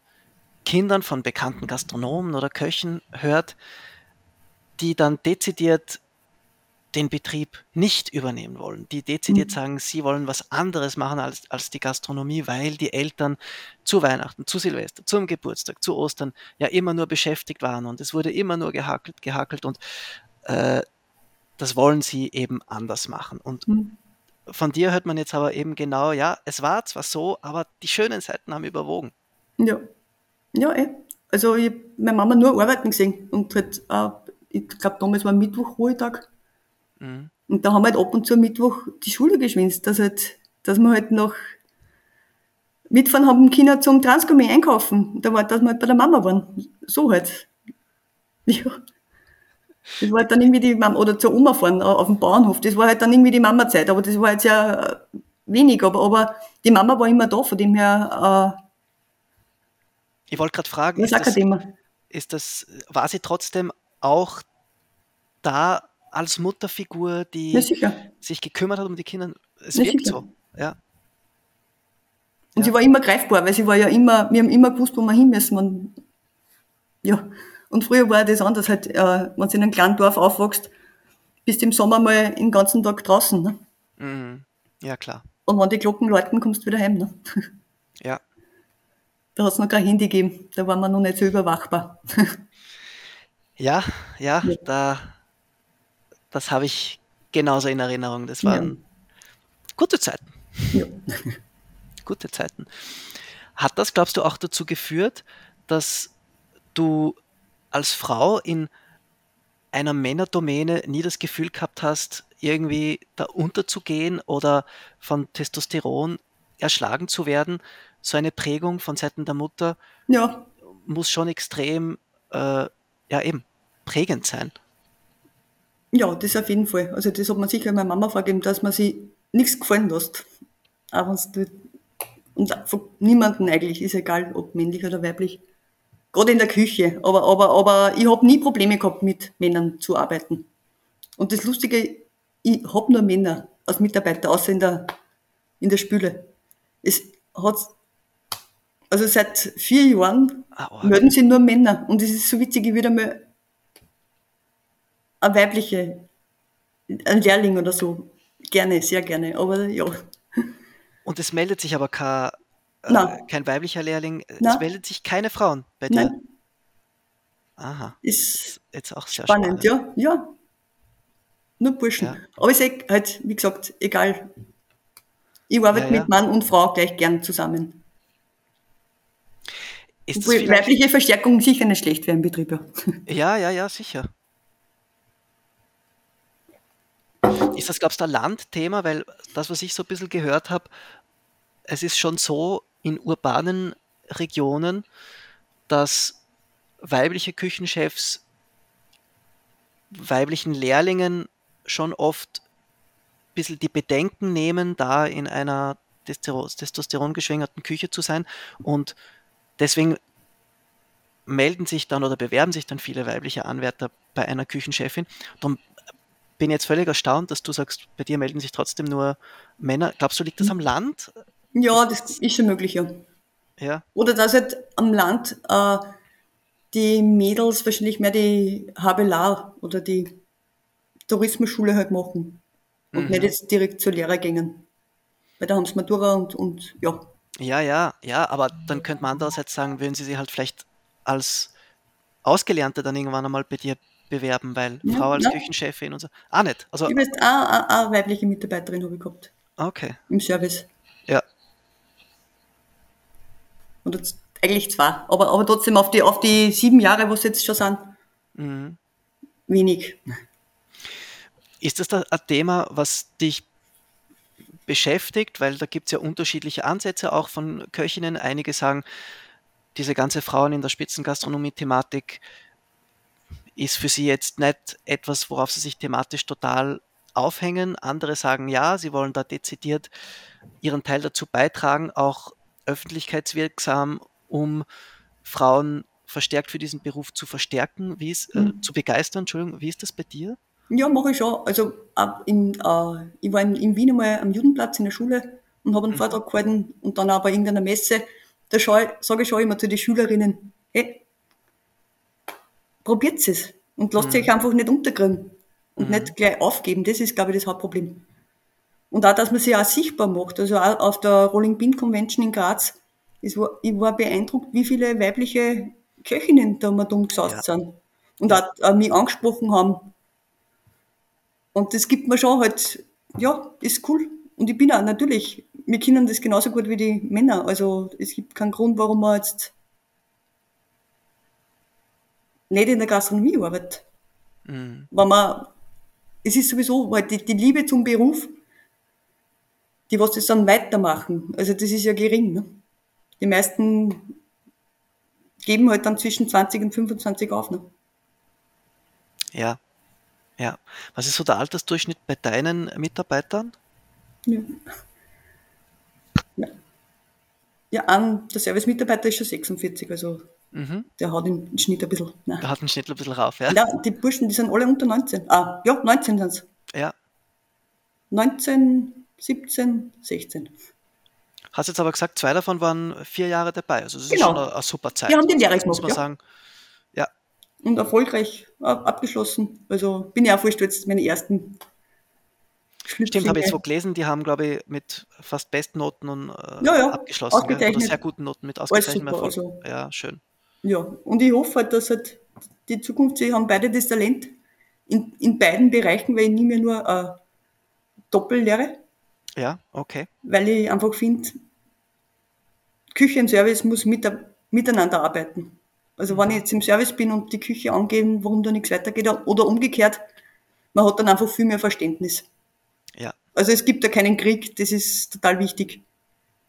Kindern, von bekannten Gastronomen oder Köchen hört, die dann dezidiert den Betrieb nicht übernehmen wollen, die dezidiert mhm. sagen, sie wollen was anderes machen als, als die Gastronomie, weil die Eltern zu Weihnachten, zu Silvester, zum Geburtstag, zu Ostern ja immer nur beschäftigt waren und es wurde immer nur gehackelt, gehackelt und äh, das wollen sie eben anders machen. Und mhm. von dir hört man jetzt aber eben genau, ja, es war zwar so, aber die schönen Seiten haben überwogen. Ja, ja, eh. Also ich habe meine Mama nur arbeiten gesehen und halt, äh, ich glaube damals war Mittwoch Ruhetag Mhm. Und da haben wir halt ab und zu am Mittwoch die Schule geschwänzt, dass, halt, dass wir halt noch mitfahren haben Kinder zum Transgourmet einkaufen. Da war, dass wir halt bei der Mama waren. So halt. Ja. Das war halt dann irgendwie die Mama, oder zur Oma fahren auf dem Bauernhof. Das war halt dann irgendwie die Mama-Zeit. Aber das war jetzt ja wenig. Aber, aber die Mama war immer da, von dem her. Äh, ich wollte gerade fragen, ist das, ist das, war sie trotzdem auch da als Mutterfigur, die ja, sich gekümmert hat um die Kinder. Es ja, wirkt sicher. so, ja. Und ja. sie war immer greifbar, weil sie war ja immer, wir haben immer gewusst, wo wir hin müssen. Und, ja. Und früher war das anders, halt, äh, wenn du in einem kleinen Dorf aufwachst, bist du im Sommer mal den ganzen Tag draußen. Ne? Mhm. Ja, klar. Und wenn die Glocken läuten, kommst du wieder heim. Ne? Ja. Da hat es noch kein Handy gegeben, da waren wir noch nicht so überwachbar. ja, ja, ja, da das habe ich genauso in Erinnerung. Das waren ja. gute Zeiten. Ja. gute Zeiten. Hat das, glaubst du, auch dazu geführt, dass du als Frau in einer Männerdomäne nie das Gefühl gehabt hast, irgendwie da unterzugehen oder von Testosteron erschlagen zu werden? So eine Prägung von Seiten der Mutter ja. muss schon extrem, äh, ja eben, prägend sein. Ja, das auf jeden Fall. Also das hat man sicher meiner Mama vorgegeben, dass man sich nichts gefallen lässt. Auch wenn und von niemandem eigentlich, ist egal, ob männlich oder weiblich. Gerade in der Küche. Aber, aber, aber ich habe nie Probleme gehabt, mit Männern zu arbeiten. Und das Lustige, ich habe nur Männer als Mitarbeiter, außer in der, in der Spüle. Es hat, also seit vier Jahren oh, melden sich nur Männer. Und es ist so witzig, ich würde mal weibliche, ein Lehrling oder so. Gerne, sehr gerne, aber ja. Und es meldet sich aber kein, äh, kein weiblicher Lehrling, es meldet sich keine Frauen bei dir? Nein. Aha. Ist jetzt auch sehr spannend, spannend. ja, ja. Nur Burschen. Ja. Aber ich sage halt, wie gesagt, egal. Ich arbeite ja, ja. mit Mann und Frau gleich gern zusammen. Ist weibliche Verstärkung sicher nicht schlecht wäre im Betrieb. Ja, ja, ja sicher. Ist das, glaubst du, ein Landthema? Weil das, was ich so ein bisschen gehört habe, es ist schon so in urbanen Regionen, dass weibliche Küchenchefs weiblichen Lehrlingen schon oft ein bisschen die Bedenken nehmen, da in einer testosterongeschwängerten Küche zu sein. Und deswegen melden sich dann oder bewerben sich dann viele weibliche Anwärter bei einer Küchenchefin. Darum bin jetzt völlig erstaunt, dass du sagst, bei dir melden sich trotzdem nur Männer. Glaubst du, liegt das am Land? Ja, das ist schon möglich, ja. ja. Oder dass halt am Land äh, die Mädels wahrscheinlich mehr die Habelar oder die Tourismusschule halt machen und mhm. nicht jetzt direkt zur Lehrer gehen. Weil da haben sie Matura und, und ja, Ja, ja, ja, aber dann könnte man andererseits sagen, würden sie sich halt vielleicht als Ausgelernte dann irgendwann einmal bei dir bewerben, weil Ja, Frau als ja. Küchenchefin und so. Ah, nicht. Also, Ich weiß, eine, eine weibliche Mitarbeiterin habe ich gehabt okay. im Service. Ja, Oder z- eigentlich zwei. Aber, aber trotzdem auf die, auf die sieben Jahre, wo es jetzt schon sind, Mhm. wenig. Ist das da ein Thema, was dich beschäftigt? Weil da gibt es ja unterschiedliche Ansätze auch von Köchinnen. Einige sagen, diese ganze Frauen in der Spitzengastronomie-Thematik ist für sie jetzt nicht etwas, worauf sie sich thematisch total aufhängen. Andere sagen, ja, sie wollen da dezidiert ihren Teil dazu beitragen, auch öffentlichkeitswirksam, um Frauen verstärkt für diesen Beruf zu verstärken, wie es, äh, Mhm. zu begeistern. Entschuldigung, wie ist das bei dir? Ja, mache ich schon. Also ab in, äh, ich war in, in Wien einmal am Judenplatz in der Schule und habe einen Vortrag gehalten und dann auch bei irgendeiner Messe. Da sage ich schon immer zu den Schülerinnen, hey, probiert es und lasst euch einfach nicht unterkriegen und nicht gleich aufgeben. Das ist, glaube ich, das Hauptproblem. Und auch, dass man sich auch sichtbar macht. Also auch auf der Rolling Pin Convention in Graz, war, ich war beeindruckt, wie viele weibliche Köchinnen da mal dumm gesaust Ja. sind. Und auch, auch mich angesprochen haben. Und das gibt mir schon halt, ja, ist cool. Und ich bin auch natürlich, wir können das genauso gut wie die Männer. Also es gibt keinen Grund, warum man jetzt nicht in der Gastronomie arbeitet. Mhm. Wenn man, es ist sowieso halt die, die Liebe zum Beruf, die was das dann weitermachen. Also das ist ja gering. Ne? Die meisten geben halt dann zwischen 20 und 25 auf. Ne? Ja, ja. Was ist so der Altersdurchschnitt bei deinen Mitarbeitern? Ja. Ja, ja ein, der Service-Mitarbeiter ist schon 46, also Mhm. der hat im Schnitt ein bisschen. Nein. Da hat ein Schnitt ein bisschen rauf, ja? Ja, die Burschen, die sind alle unter 19. Ah, ja, 19 sind es. Ja. 19, 17, 16. Hast jetzt aber gesagt, zwei davon waren vier Jahre dabei. Also das Genau. ist schon eine, eine super Zeit. Die haben den muss gemacht, man ja. sagen. Ja, Und erfolgreich ab- abgeschlossen. Also bin ja auch voll stolz, meine ersten stimmt, habe ich jetzt wo Schlüpflinge. gelesen, die haben, glaube ich, mit fast Bestnoten und, äh, Ja, ja, abgeschlossen. Oder sehr guten Noten mit ausgezeichnetem Erfolg. also Ja, schön. Ja, und ich hoffe halt, dass halt die Zukunft, sie haben beide das Talent in, in beiden Bereichen, weil ich nie mehr nur äh, Doppellehre, Ja, okay. weil ich einfach finde, Küche und Service muss mit, miteinander arbeiten. Also wenn ich jetzt im Service bin und die Küche angeben, warum da nichts weitergeht oder umgekehrt, man hat dann einfach viel mehr Verständnis. Ja, Also es gibt da keinen Krieg, das ist total wichtig.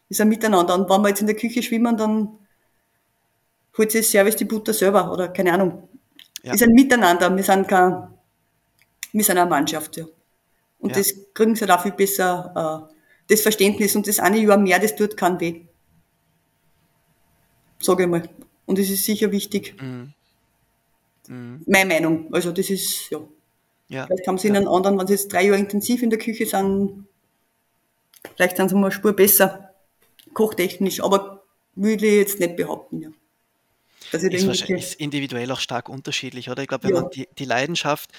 Das ist ein Miteinander. Und wenn wir jetzt in der Küche schwimmen, dann holt sich Service die Butter selber oder keine Ahnung. Ja. ist ein Miteinander. Wir sind kein, wir sind eine Mannschaft, ja. Und Ja. das kriegen sie da viel besser, äh, das Verständnis. Und das eine Jahr mehr, das tut keinen weh. Sage ich mal. Und das ist sicher wichtig. Mhm. Mhm. Meine Meinung. Also das ist, ja. ja. Vielleicht haben sie in einem anderen, wenn sie jetzt drei Jahre intensiv in der Küche sind, vielleicht sind sie mal eine Spur besser, kochtechnisch, aber würde ich jetzt nicht behaupten, ja. Da Ist, wahrscheinlich, ist individuell auch stark unterschiedlich, oder? Ich glaube, wenn Ja. man die, die Leidenschaft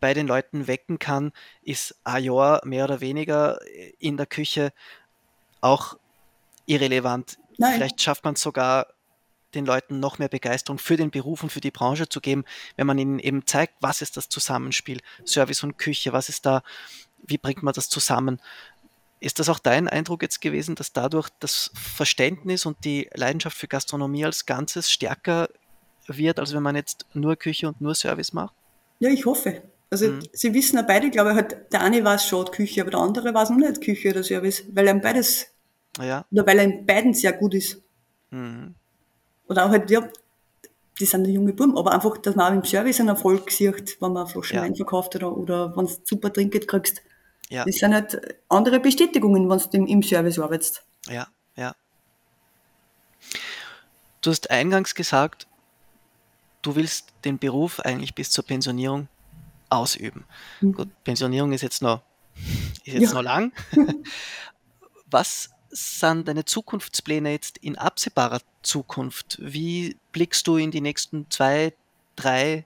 bei den Leuten wecken kann, ist Jahr mehr oder weniger in der Küche auch irrelevant. Nein. Vielleicht schafft man es sogar, den Leuten noch mehr Begeisterung für den Beruf und für die Branche zu geben, wenn man ihnen eben zeigt, was ist das Zusammenspiel, Service und Küche, was ist da, wie bringt man das zusammen? Ist das auch dein Eindruck jetzt gewesen, dass dadurch das Verständnis und die Leidenschaft für Gastronomie als Ganzes stärker wird, als wenn man jetzt nur Küche und nur Service macht? Ja, ich hoffe. Also Mhm. sie wissen ja beide, glaube ich, halt, der eine weiß schon die Küche, aber der andere weiß noch nicht Küche oder Service, weil er in beides, Ja. oder weil in beiden sehr gut ist. Mhm. Oder auch halt, ja, die sind ja junge Buben, aber einfach, dass man auch im Service einen Erfolg sieht, wenn man Flaschen Ja. Wein verkauft oder, oder wenn du super Trinkgeld kriegst. Ja. Das sind halt andere Bestätigungen, wenn du im Service arbeitest. Ja, ja. Du hast eingangs gesagt, du willst den Beruf eigentlich bis zur Pensionierung ausüben. Mhm. Gut, Pensionierung ist jetzt noch, ist jetzt Ja. noch lang. Was sind deine Zukunftspläne jetzt in absehbarer Zukunft? Wie blickst du in die nächsten zwei, drei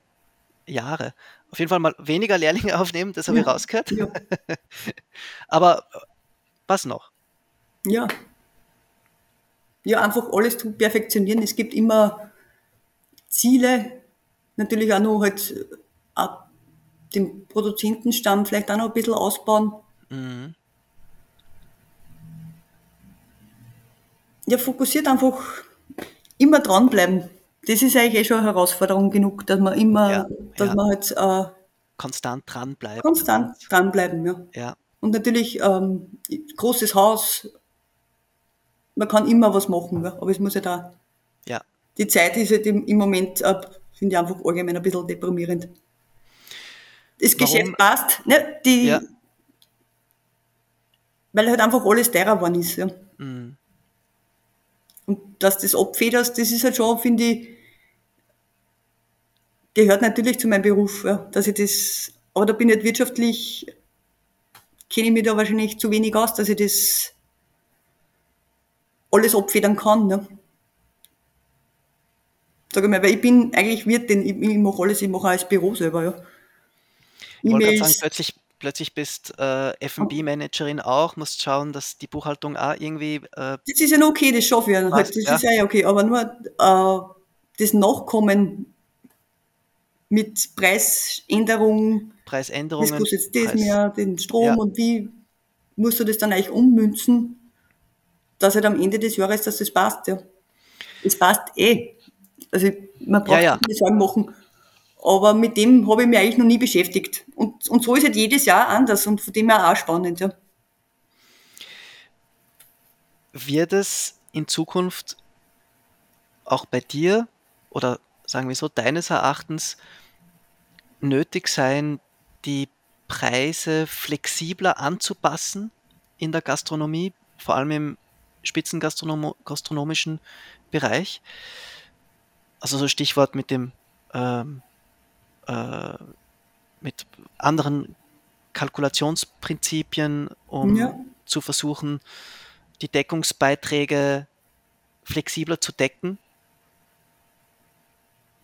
Jahre? Auf jeden Fall mal weniger Lehrlinge aufnehmen, das habe ich Ja. rausgehört. Ja. Aber äh, was noch? Ja. ja, einfach alles zu perfektionieren. Es gibt immer Ziele, natürlich auch noch halt auch den Produzentenstamm vielleicht auch noch ein bisschen ausbauen. Mhm. Ja, fokussiert einfach immer dranbleiben. Das ist eigentlich eh schon eine Herausforderung genug, dass man immer, ja, dass ja. man halt äh, konstant dranbleibt. Konstant dranbleiben, ja. ja. Und natürlich ähm, großes Haus, man kann immer was machen, ja, aber es muss ja da. Ja. Die Zeit ist halt im, im Moment, äh, finde ich einfach allgemein ein bisschen deprimierend. Das Warum? Geschäft passt, ne? Die, ja. weil halt einfach alles teurer geworden ist. Ja. Mhm. Und dass das abfederst, das ist halt schon, finde ich, gehört natürlich zu meinem Beruf, ja, dass ich das, aber da bin ich halt wirtschaftlich, kenne ich mich da wahrscheinlich zu wenig aus, dass ich das alles abfedern kann. Ne? Sag ich mal, weil ich bin eigentlich Wirt, denn ich, ich mache alles, ich mache auch als Büro selber, ja. Ich wollte sagen, plötzlich, plötzlich bist äh, F&B-Managerin auch, musst schauen, dass die Buchhaltung auch irgendwie... Äh, das ist ja noch okay, das schaffe ich ja. Halt, das ja. ist ja okay, aber nur äh, das Nachkommen mit Preisänderungen, Preisänderungen, das kostet jetzt das Preis, mehr, den Strom ja. und wie musst du das dann eigentlich ummünzen, dass halt am Ende des Jahres, dass das passt, ja. Es passt eh. Also man braucht ja, ja. keine Sorgen machen. Aber mit dem habe ich mich eigentlich noch nie beschäftigt. Und, und so ist halt jedes Jahr anders und von dem her auch spannend. Ja. Wird es in Zukunft auch bei dir oder sagen wir so, deines Erachtens nötig sein, die Preise flexibler anzupassen in der Gastronomie, vor allem im spitzengastronomischen Bereich? Also so Stichwort mit dem ähm, äh, mit anderen Kalkulationsprinzipien, um ja. zu versuchen, die Deckungsbeiträge flexibler zu decken?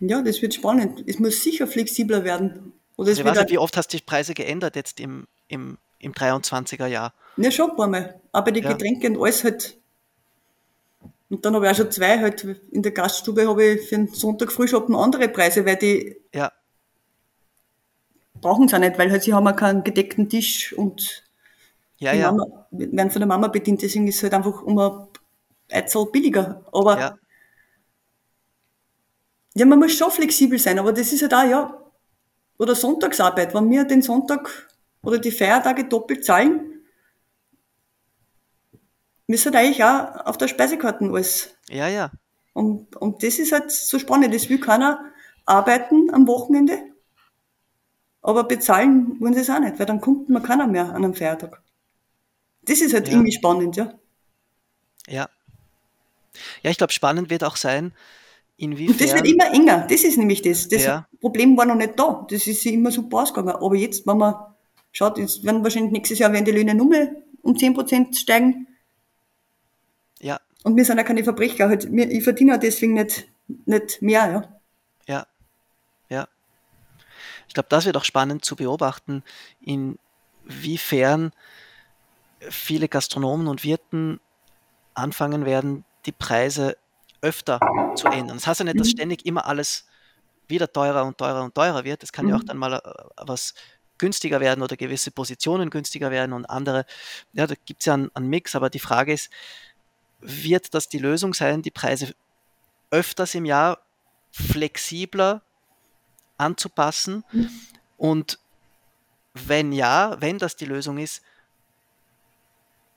Ja, das wird spannend. Es muss sicher flexibler werden. Oder also ich weiß nicht, wie oft hast du die Preise geändert jetzt im, im, im 23er Jahr? Ja, schon ein paar Mal. Aber die ja. Getränke und alles halt. Und dann habe ich auch schon zwei halt in der Gaststube habe ich für den Sonntag Frühschoppen andere Preise, weil die ja brauchen sie auch nicht, weil halt sie haben auch keinen gedeckten Tisch und ja, ja. Mama, werden von der Mama bedient, deswegen ist es halt einfach um ein billiger. Aber ja. ja, man muss schon flexibel sein, aber das ist halt auch, ja, oder Sonntagsarbeit, wenn wir den Sonntag oder die Feiertage doppelt zahlen, müssen halt eigentlich auch auf der Speisekarte alles. Ja, ja. Und, und das ist halt so spannend. Das will keiner arbeiten am Wochenende aber bezahlen wollen sie es auch nicht, weil dann kommt man keiner mehr an einem Feiertag. Das ist halt ja. irgendwie spannend, ja. Ja. Ja, ich glaube, spannend wird auch sein, inwiefern. Und das wird immer enger. Das ist nämlich das. Das ja. Problem war noch nicht da. Das ist immer super ausgegangen. Aber jetzt, wenn man schaut, jetzt werden wahrscheinlich nächstes Jahr werden die Löhne nur mehr um 10% steigen. Ja. Und wir sind ja keine Verbrecher. Halt, ich verdiene deswegen nicht, nicht mehr, ja. Ich glaube, das wird auch spannend zu beobachten, inwiefern viele Gastronomen und Wirten anfangen werden, die Preise öfter zu ändern. Das heißt ja nicht, dass mhm. ständig immer alles wieder teurer und teurer und teurer wird. Es kann ja auch mhm. dann mal äh, was günstiger werden oder gewisse Positionen günstiger werden und andere. Ja, da gibt es ja einen, einen Mix, aber die Frage ist, wird das die Lösung sein, die Preise öfters im Jahr flexibler anzupassen? Und wenn ja, wenn das die Lösung ist,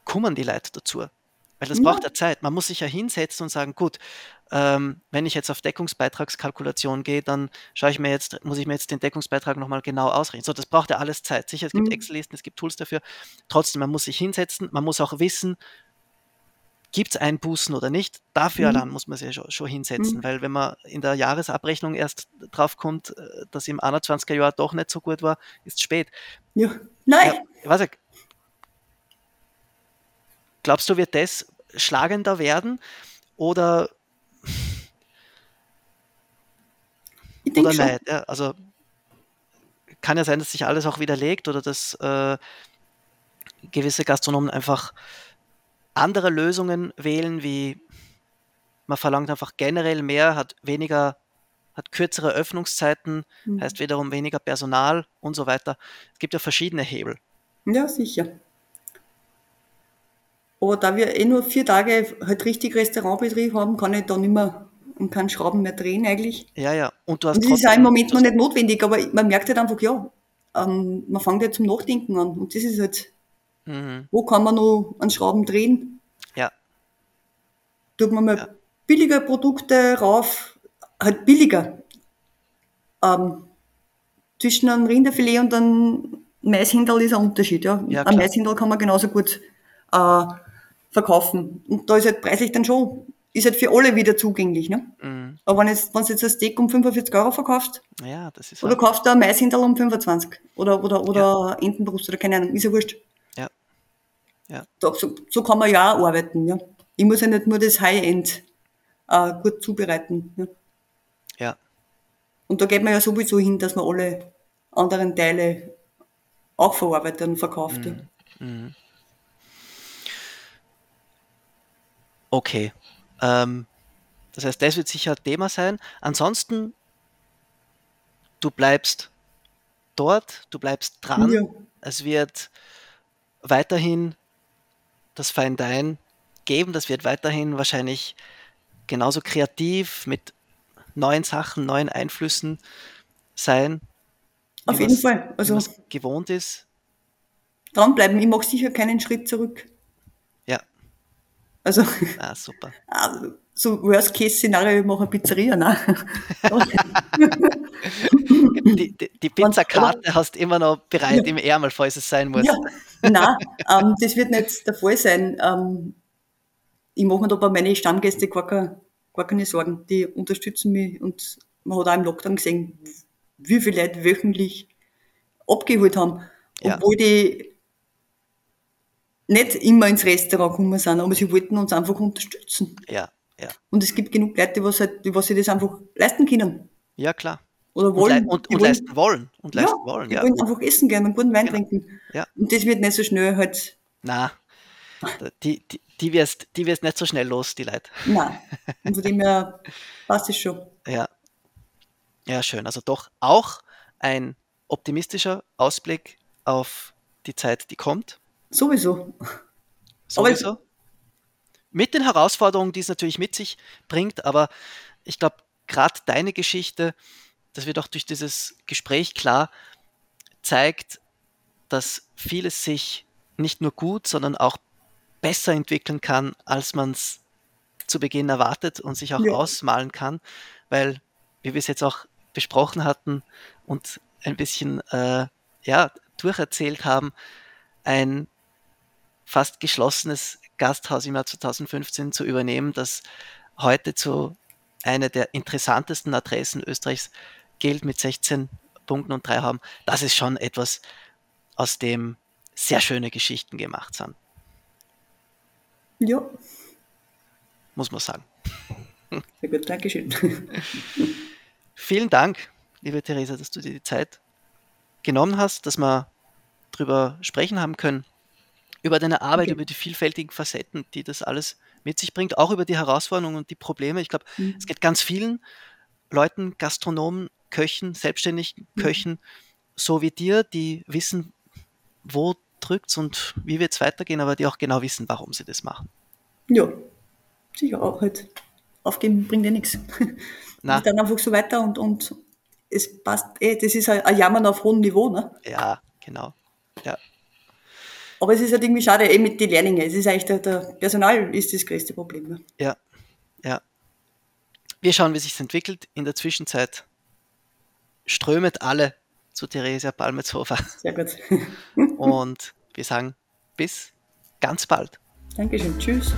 kommen die Leute dazu. Weil das ja. braucht ja Zeit. Man muss sich ja hinsetzen und sagen, gut, ähm, wenn ich jetzt auf Deckungsbeitragskalkulation gehe, dann schaue ich mir jetzt, muss ich mir jetzt den Deckungsbeitrag nochmal genau ausrechnen. So, das braucht ja alles Zeit. Sicher, es gibt mhm. Excel-Listen, es gibt Tools dafür. Trotzdem, man muss sich hinsetzen, man muss auch wissen, gibt es Einbußen oder nicht? Dafür mhm. allein muss man sich schon, schon hinsetzen, mhm. weil wenn man in der Jahresabrechnung erst drauf kommt, äh, dass im 21er Jahr doch nicht so gut war, ist es spät. Ja, nein. Ja, weiß ich, glaubst du, wird das schlagender werden oder, ich oder nein? Ja, also kann ja sein, dass sich alles auch widerlegt oder dass äh, gewisse Gastronomen einfach andere Lösungen wählen, wie man verlangt einfach generell mehr, hat weniger, hat kürzere Öffnungszeiten, mhm. heißt wiederum weniger Personal und so weiter. Es gibt ja verschiedene Hebel. Ja, sicher. Aber da wir eh nur vier Tage halt richtig Restaurantbetrieb haben, kann ich da nicht mehr und keinen Schrauben mehr drehen eigentlich. Ja, ja. Und du hast und das ist auch im Moment noch nicht notwendig, aber man merkt halt einfach, ja, ähm, man fängt ja zum Nachdenken an. Und das ist halt, mhm. wo kann man noch an Schrauben drehen? Ja. Tut man mal ja. billige Produkte rauf, halt billiger. Ähm, zwischen einem Rinderfilet und einem Maishindel ist ein Unterschied. Ja. ja ein Maishindel kann man genauso gut äh, verkaufen. Und da ist halt preislich dann schon, ist halt für alle wieder zugänglich. Ne? Mhm. Aber wenn, jetzt, wenn du jetzt ein Steak um 45 Euro verkaufst, ja, das ist oder kaufst du ein Maishindel um 25 oder, oder, oder ja. Entenbrust oder keine Ahnung, ist ja wurscht. Ja. Da, so, so kann man ja auch arbeiten. Ja. Ich muss ja nicht nur das High-End äh, gut zubereiten. Ja. ja. Und da geht man ja sowieso hin, dass man alle anderen Teile auch verarbeitet und verkauft. Mhm. Mhm. Okay. Ähm, das heißt, das wird sicher Thema sein. Ansonsten, du bleibst dort, du bleibst dran. Ja. Es wird weiterhin das Fine Dine geben. Das wird weiterhin wahrscheinlich genauso kreativ mit neuen Sachen, neuen Einflüssen sein. Auf jeden Fall. Also gewohnt ist. Dranbleiben. Ich mache sicher keinen Schritt zurück. Also, ah, super. Also, so Worst-Case-Szenario, ich mache eine Pizzeria, nein. die, die, die Pizzakarte hast du immer noch bereit ja. im Ärmel, falls es sein muss. Ja, nein, ähm, das wird nicht der Fall sein. Ähm, ich mache mir da bei meinen Stammgästen gar, keine, gar keine Sorgen. Die unterstützen mich und man hat auch im Lockdown gesehen, wie viele Leute wöchentlich abgeholt haben. Obwohl ja. die nicht immer ins Restaurant gekommen sind, aber sie wollten uns einfach unterstützen. Ja, ja. Und es gibt genug Leute, die was, halt, die was sich das einfach leisten können. Ja, klar. Oder wollen. Und, und, und wollen, leisten wollen. Und leisten ja, wollen, die ja. wollen einfach essen gerne und guten Wein genau. trinken. Ja. Und das wird nicht so schnell halt. Na, die, die, die, wirst, die wirst nicht so schnell los, die Leute. Nein. Und von dem her passt es schon. Ja. Ja, schön. Also doch auch ein optimistischer Ausblick auf die Zeit, die kommt. Sowieso. Sowieso. mit den Herausforderungen, die es natürlich mit sich bringt, aber ich glaube, gerade deine Geschichte, das wird auch durch dieses Gespräch klar, zeigt, dass vieles sich nicht nur gut, sondern auch besser entwickeln kann, als man es zu Beginn erwartet und sich auch ja. ausmalen kann, weil, wie wir es jetzt auch besprochen hatten und ein bisschen äh, ja, durcherzählt haben, ein fast geschlossenes Gasthaus im Jahr 2015 zu übernehmen, das heute zu einer der interessantesten Adressen Österreichs gilt mit 16 Punkten und drei haben. Das ist schon etwas, aus dem sehr schöne Geschichten gemacht sind. Ja. Muss man sagen. Sehr gut, Dankeschön. Vielen Dank, liebe Theresa, dass du dir die Zeit genommen hast, dass wir darüber sprechen haben können über deine Arbeit, okay. über die vielfältigen Facetten, die das alles mit sich bringt, auch über die Herausforderungen und die Probleme. Ich glaube, mhm. es geht ganz vielen Leuten, Gastronomen, Köchen, selbstständigen mhm. Köchen, so wie dir, die wissen, wo drückt es und wie wird es weitergehen, aber die auch genau wissen, warum sie das machen. Ja, sicher auch halt. Aufgeben bringt ja nichts. Na. Dann einfach so weiter und, und es passt eh, das ist ein Jammern auf hohem Niveau, ne? Ja, genau. Ja, aber es ist halt irgendwie schade, eben mit den Lehrlingen. Es ist eigentlich der, der Personal ist das größte Problem. Ne? Ja, ja. Wir schauen, wie sich entwickelt. In der Zwischenzeit strömet alle zu Theresia Palmetzhofer. Sehr gut. Und wir sagen bis ganz bald. Dankeschön. Tschüss.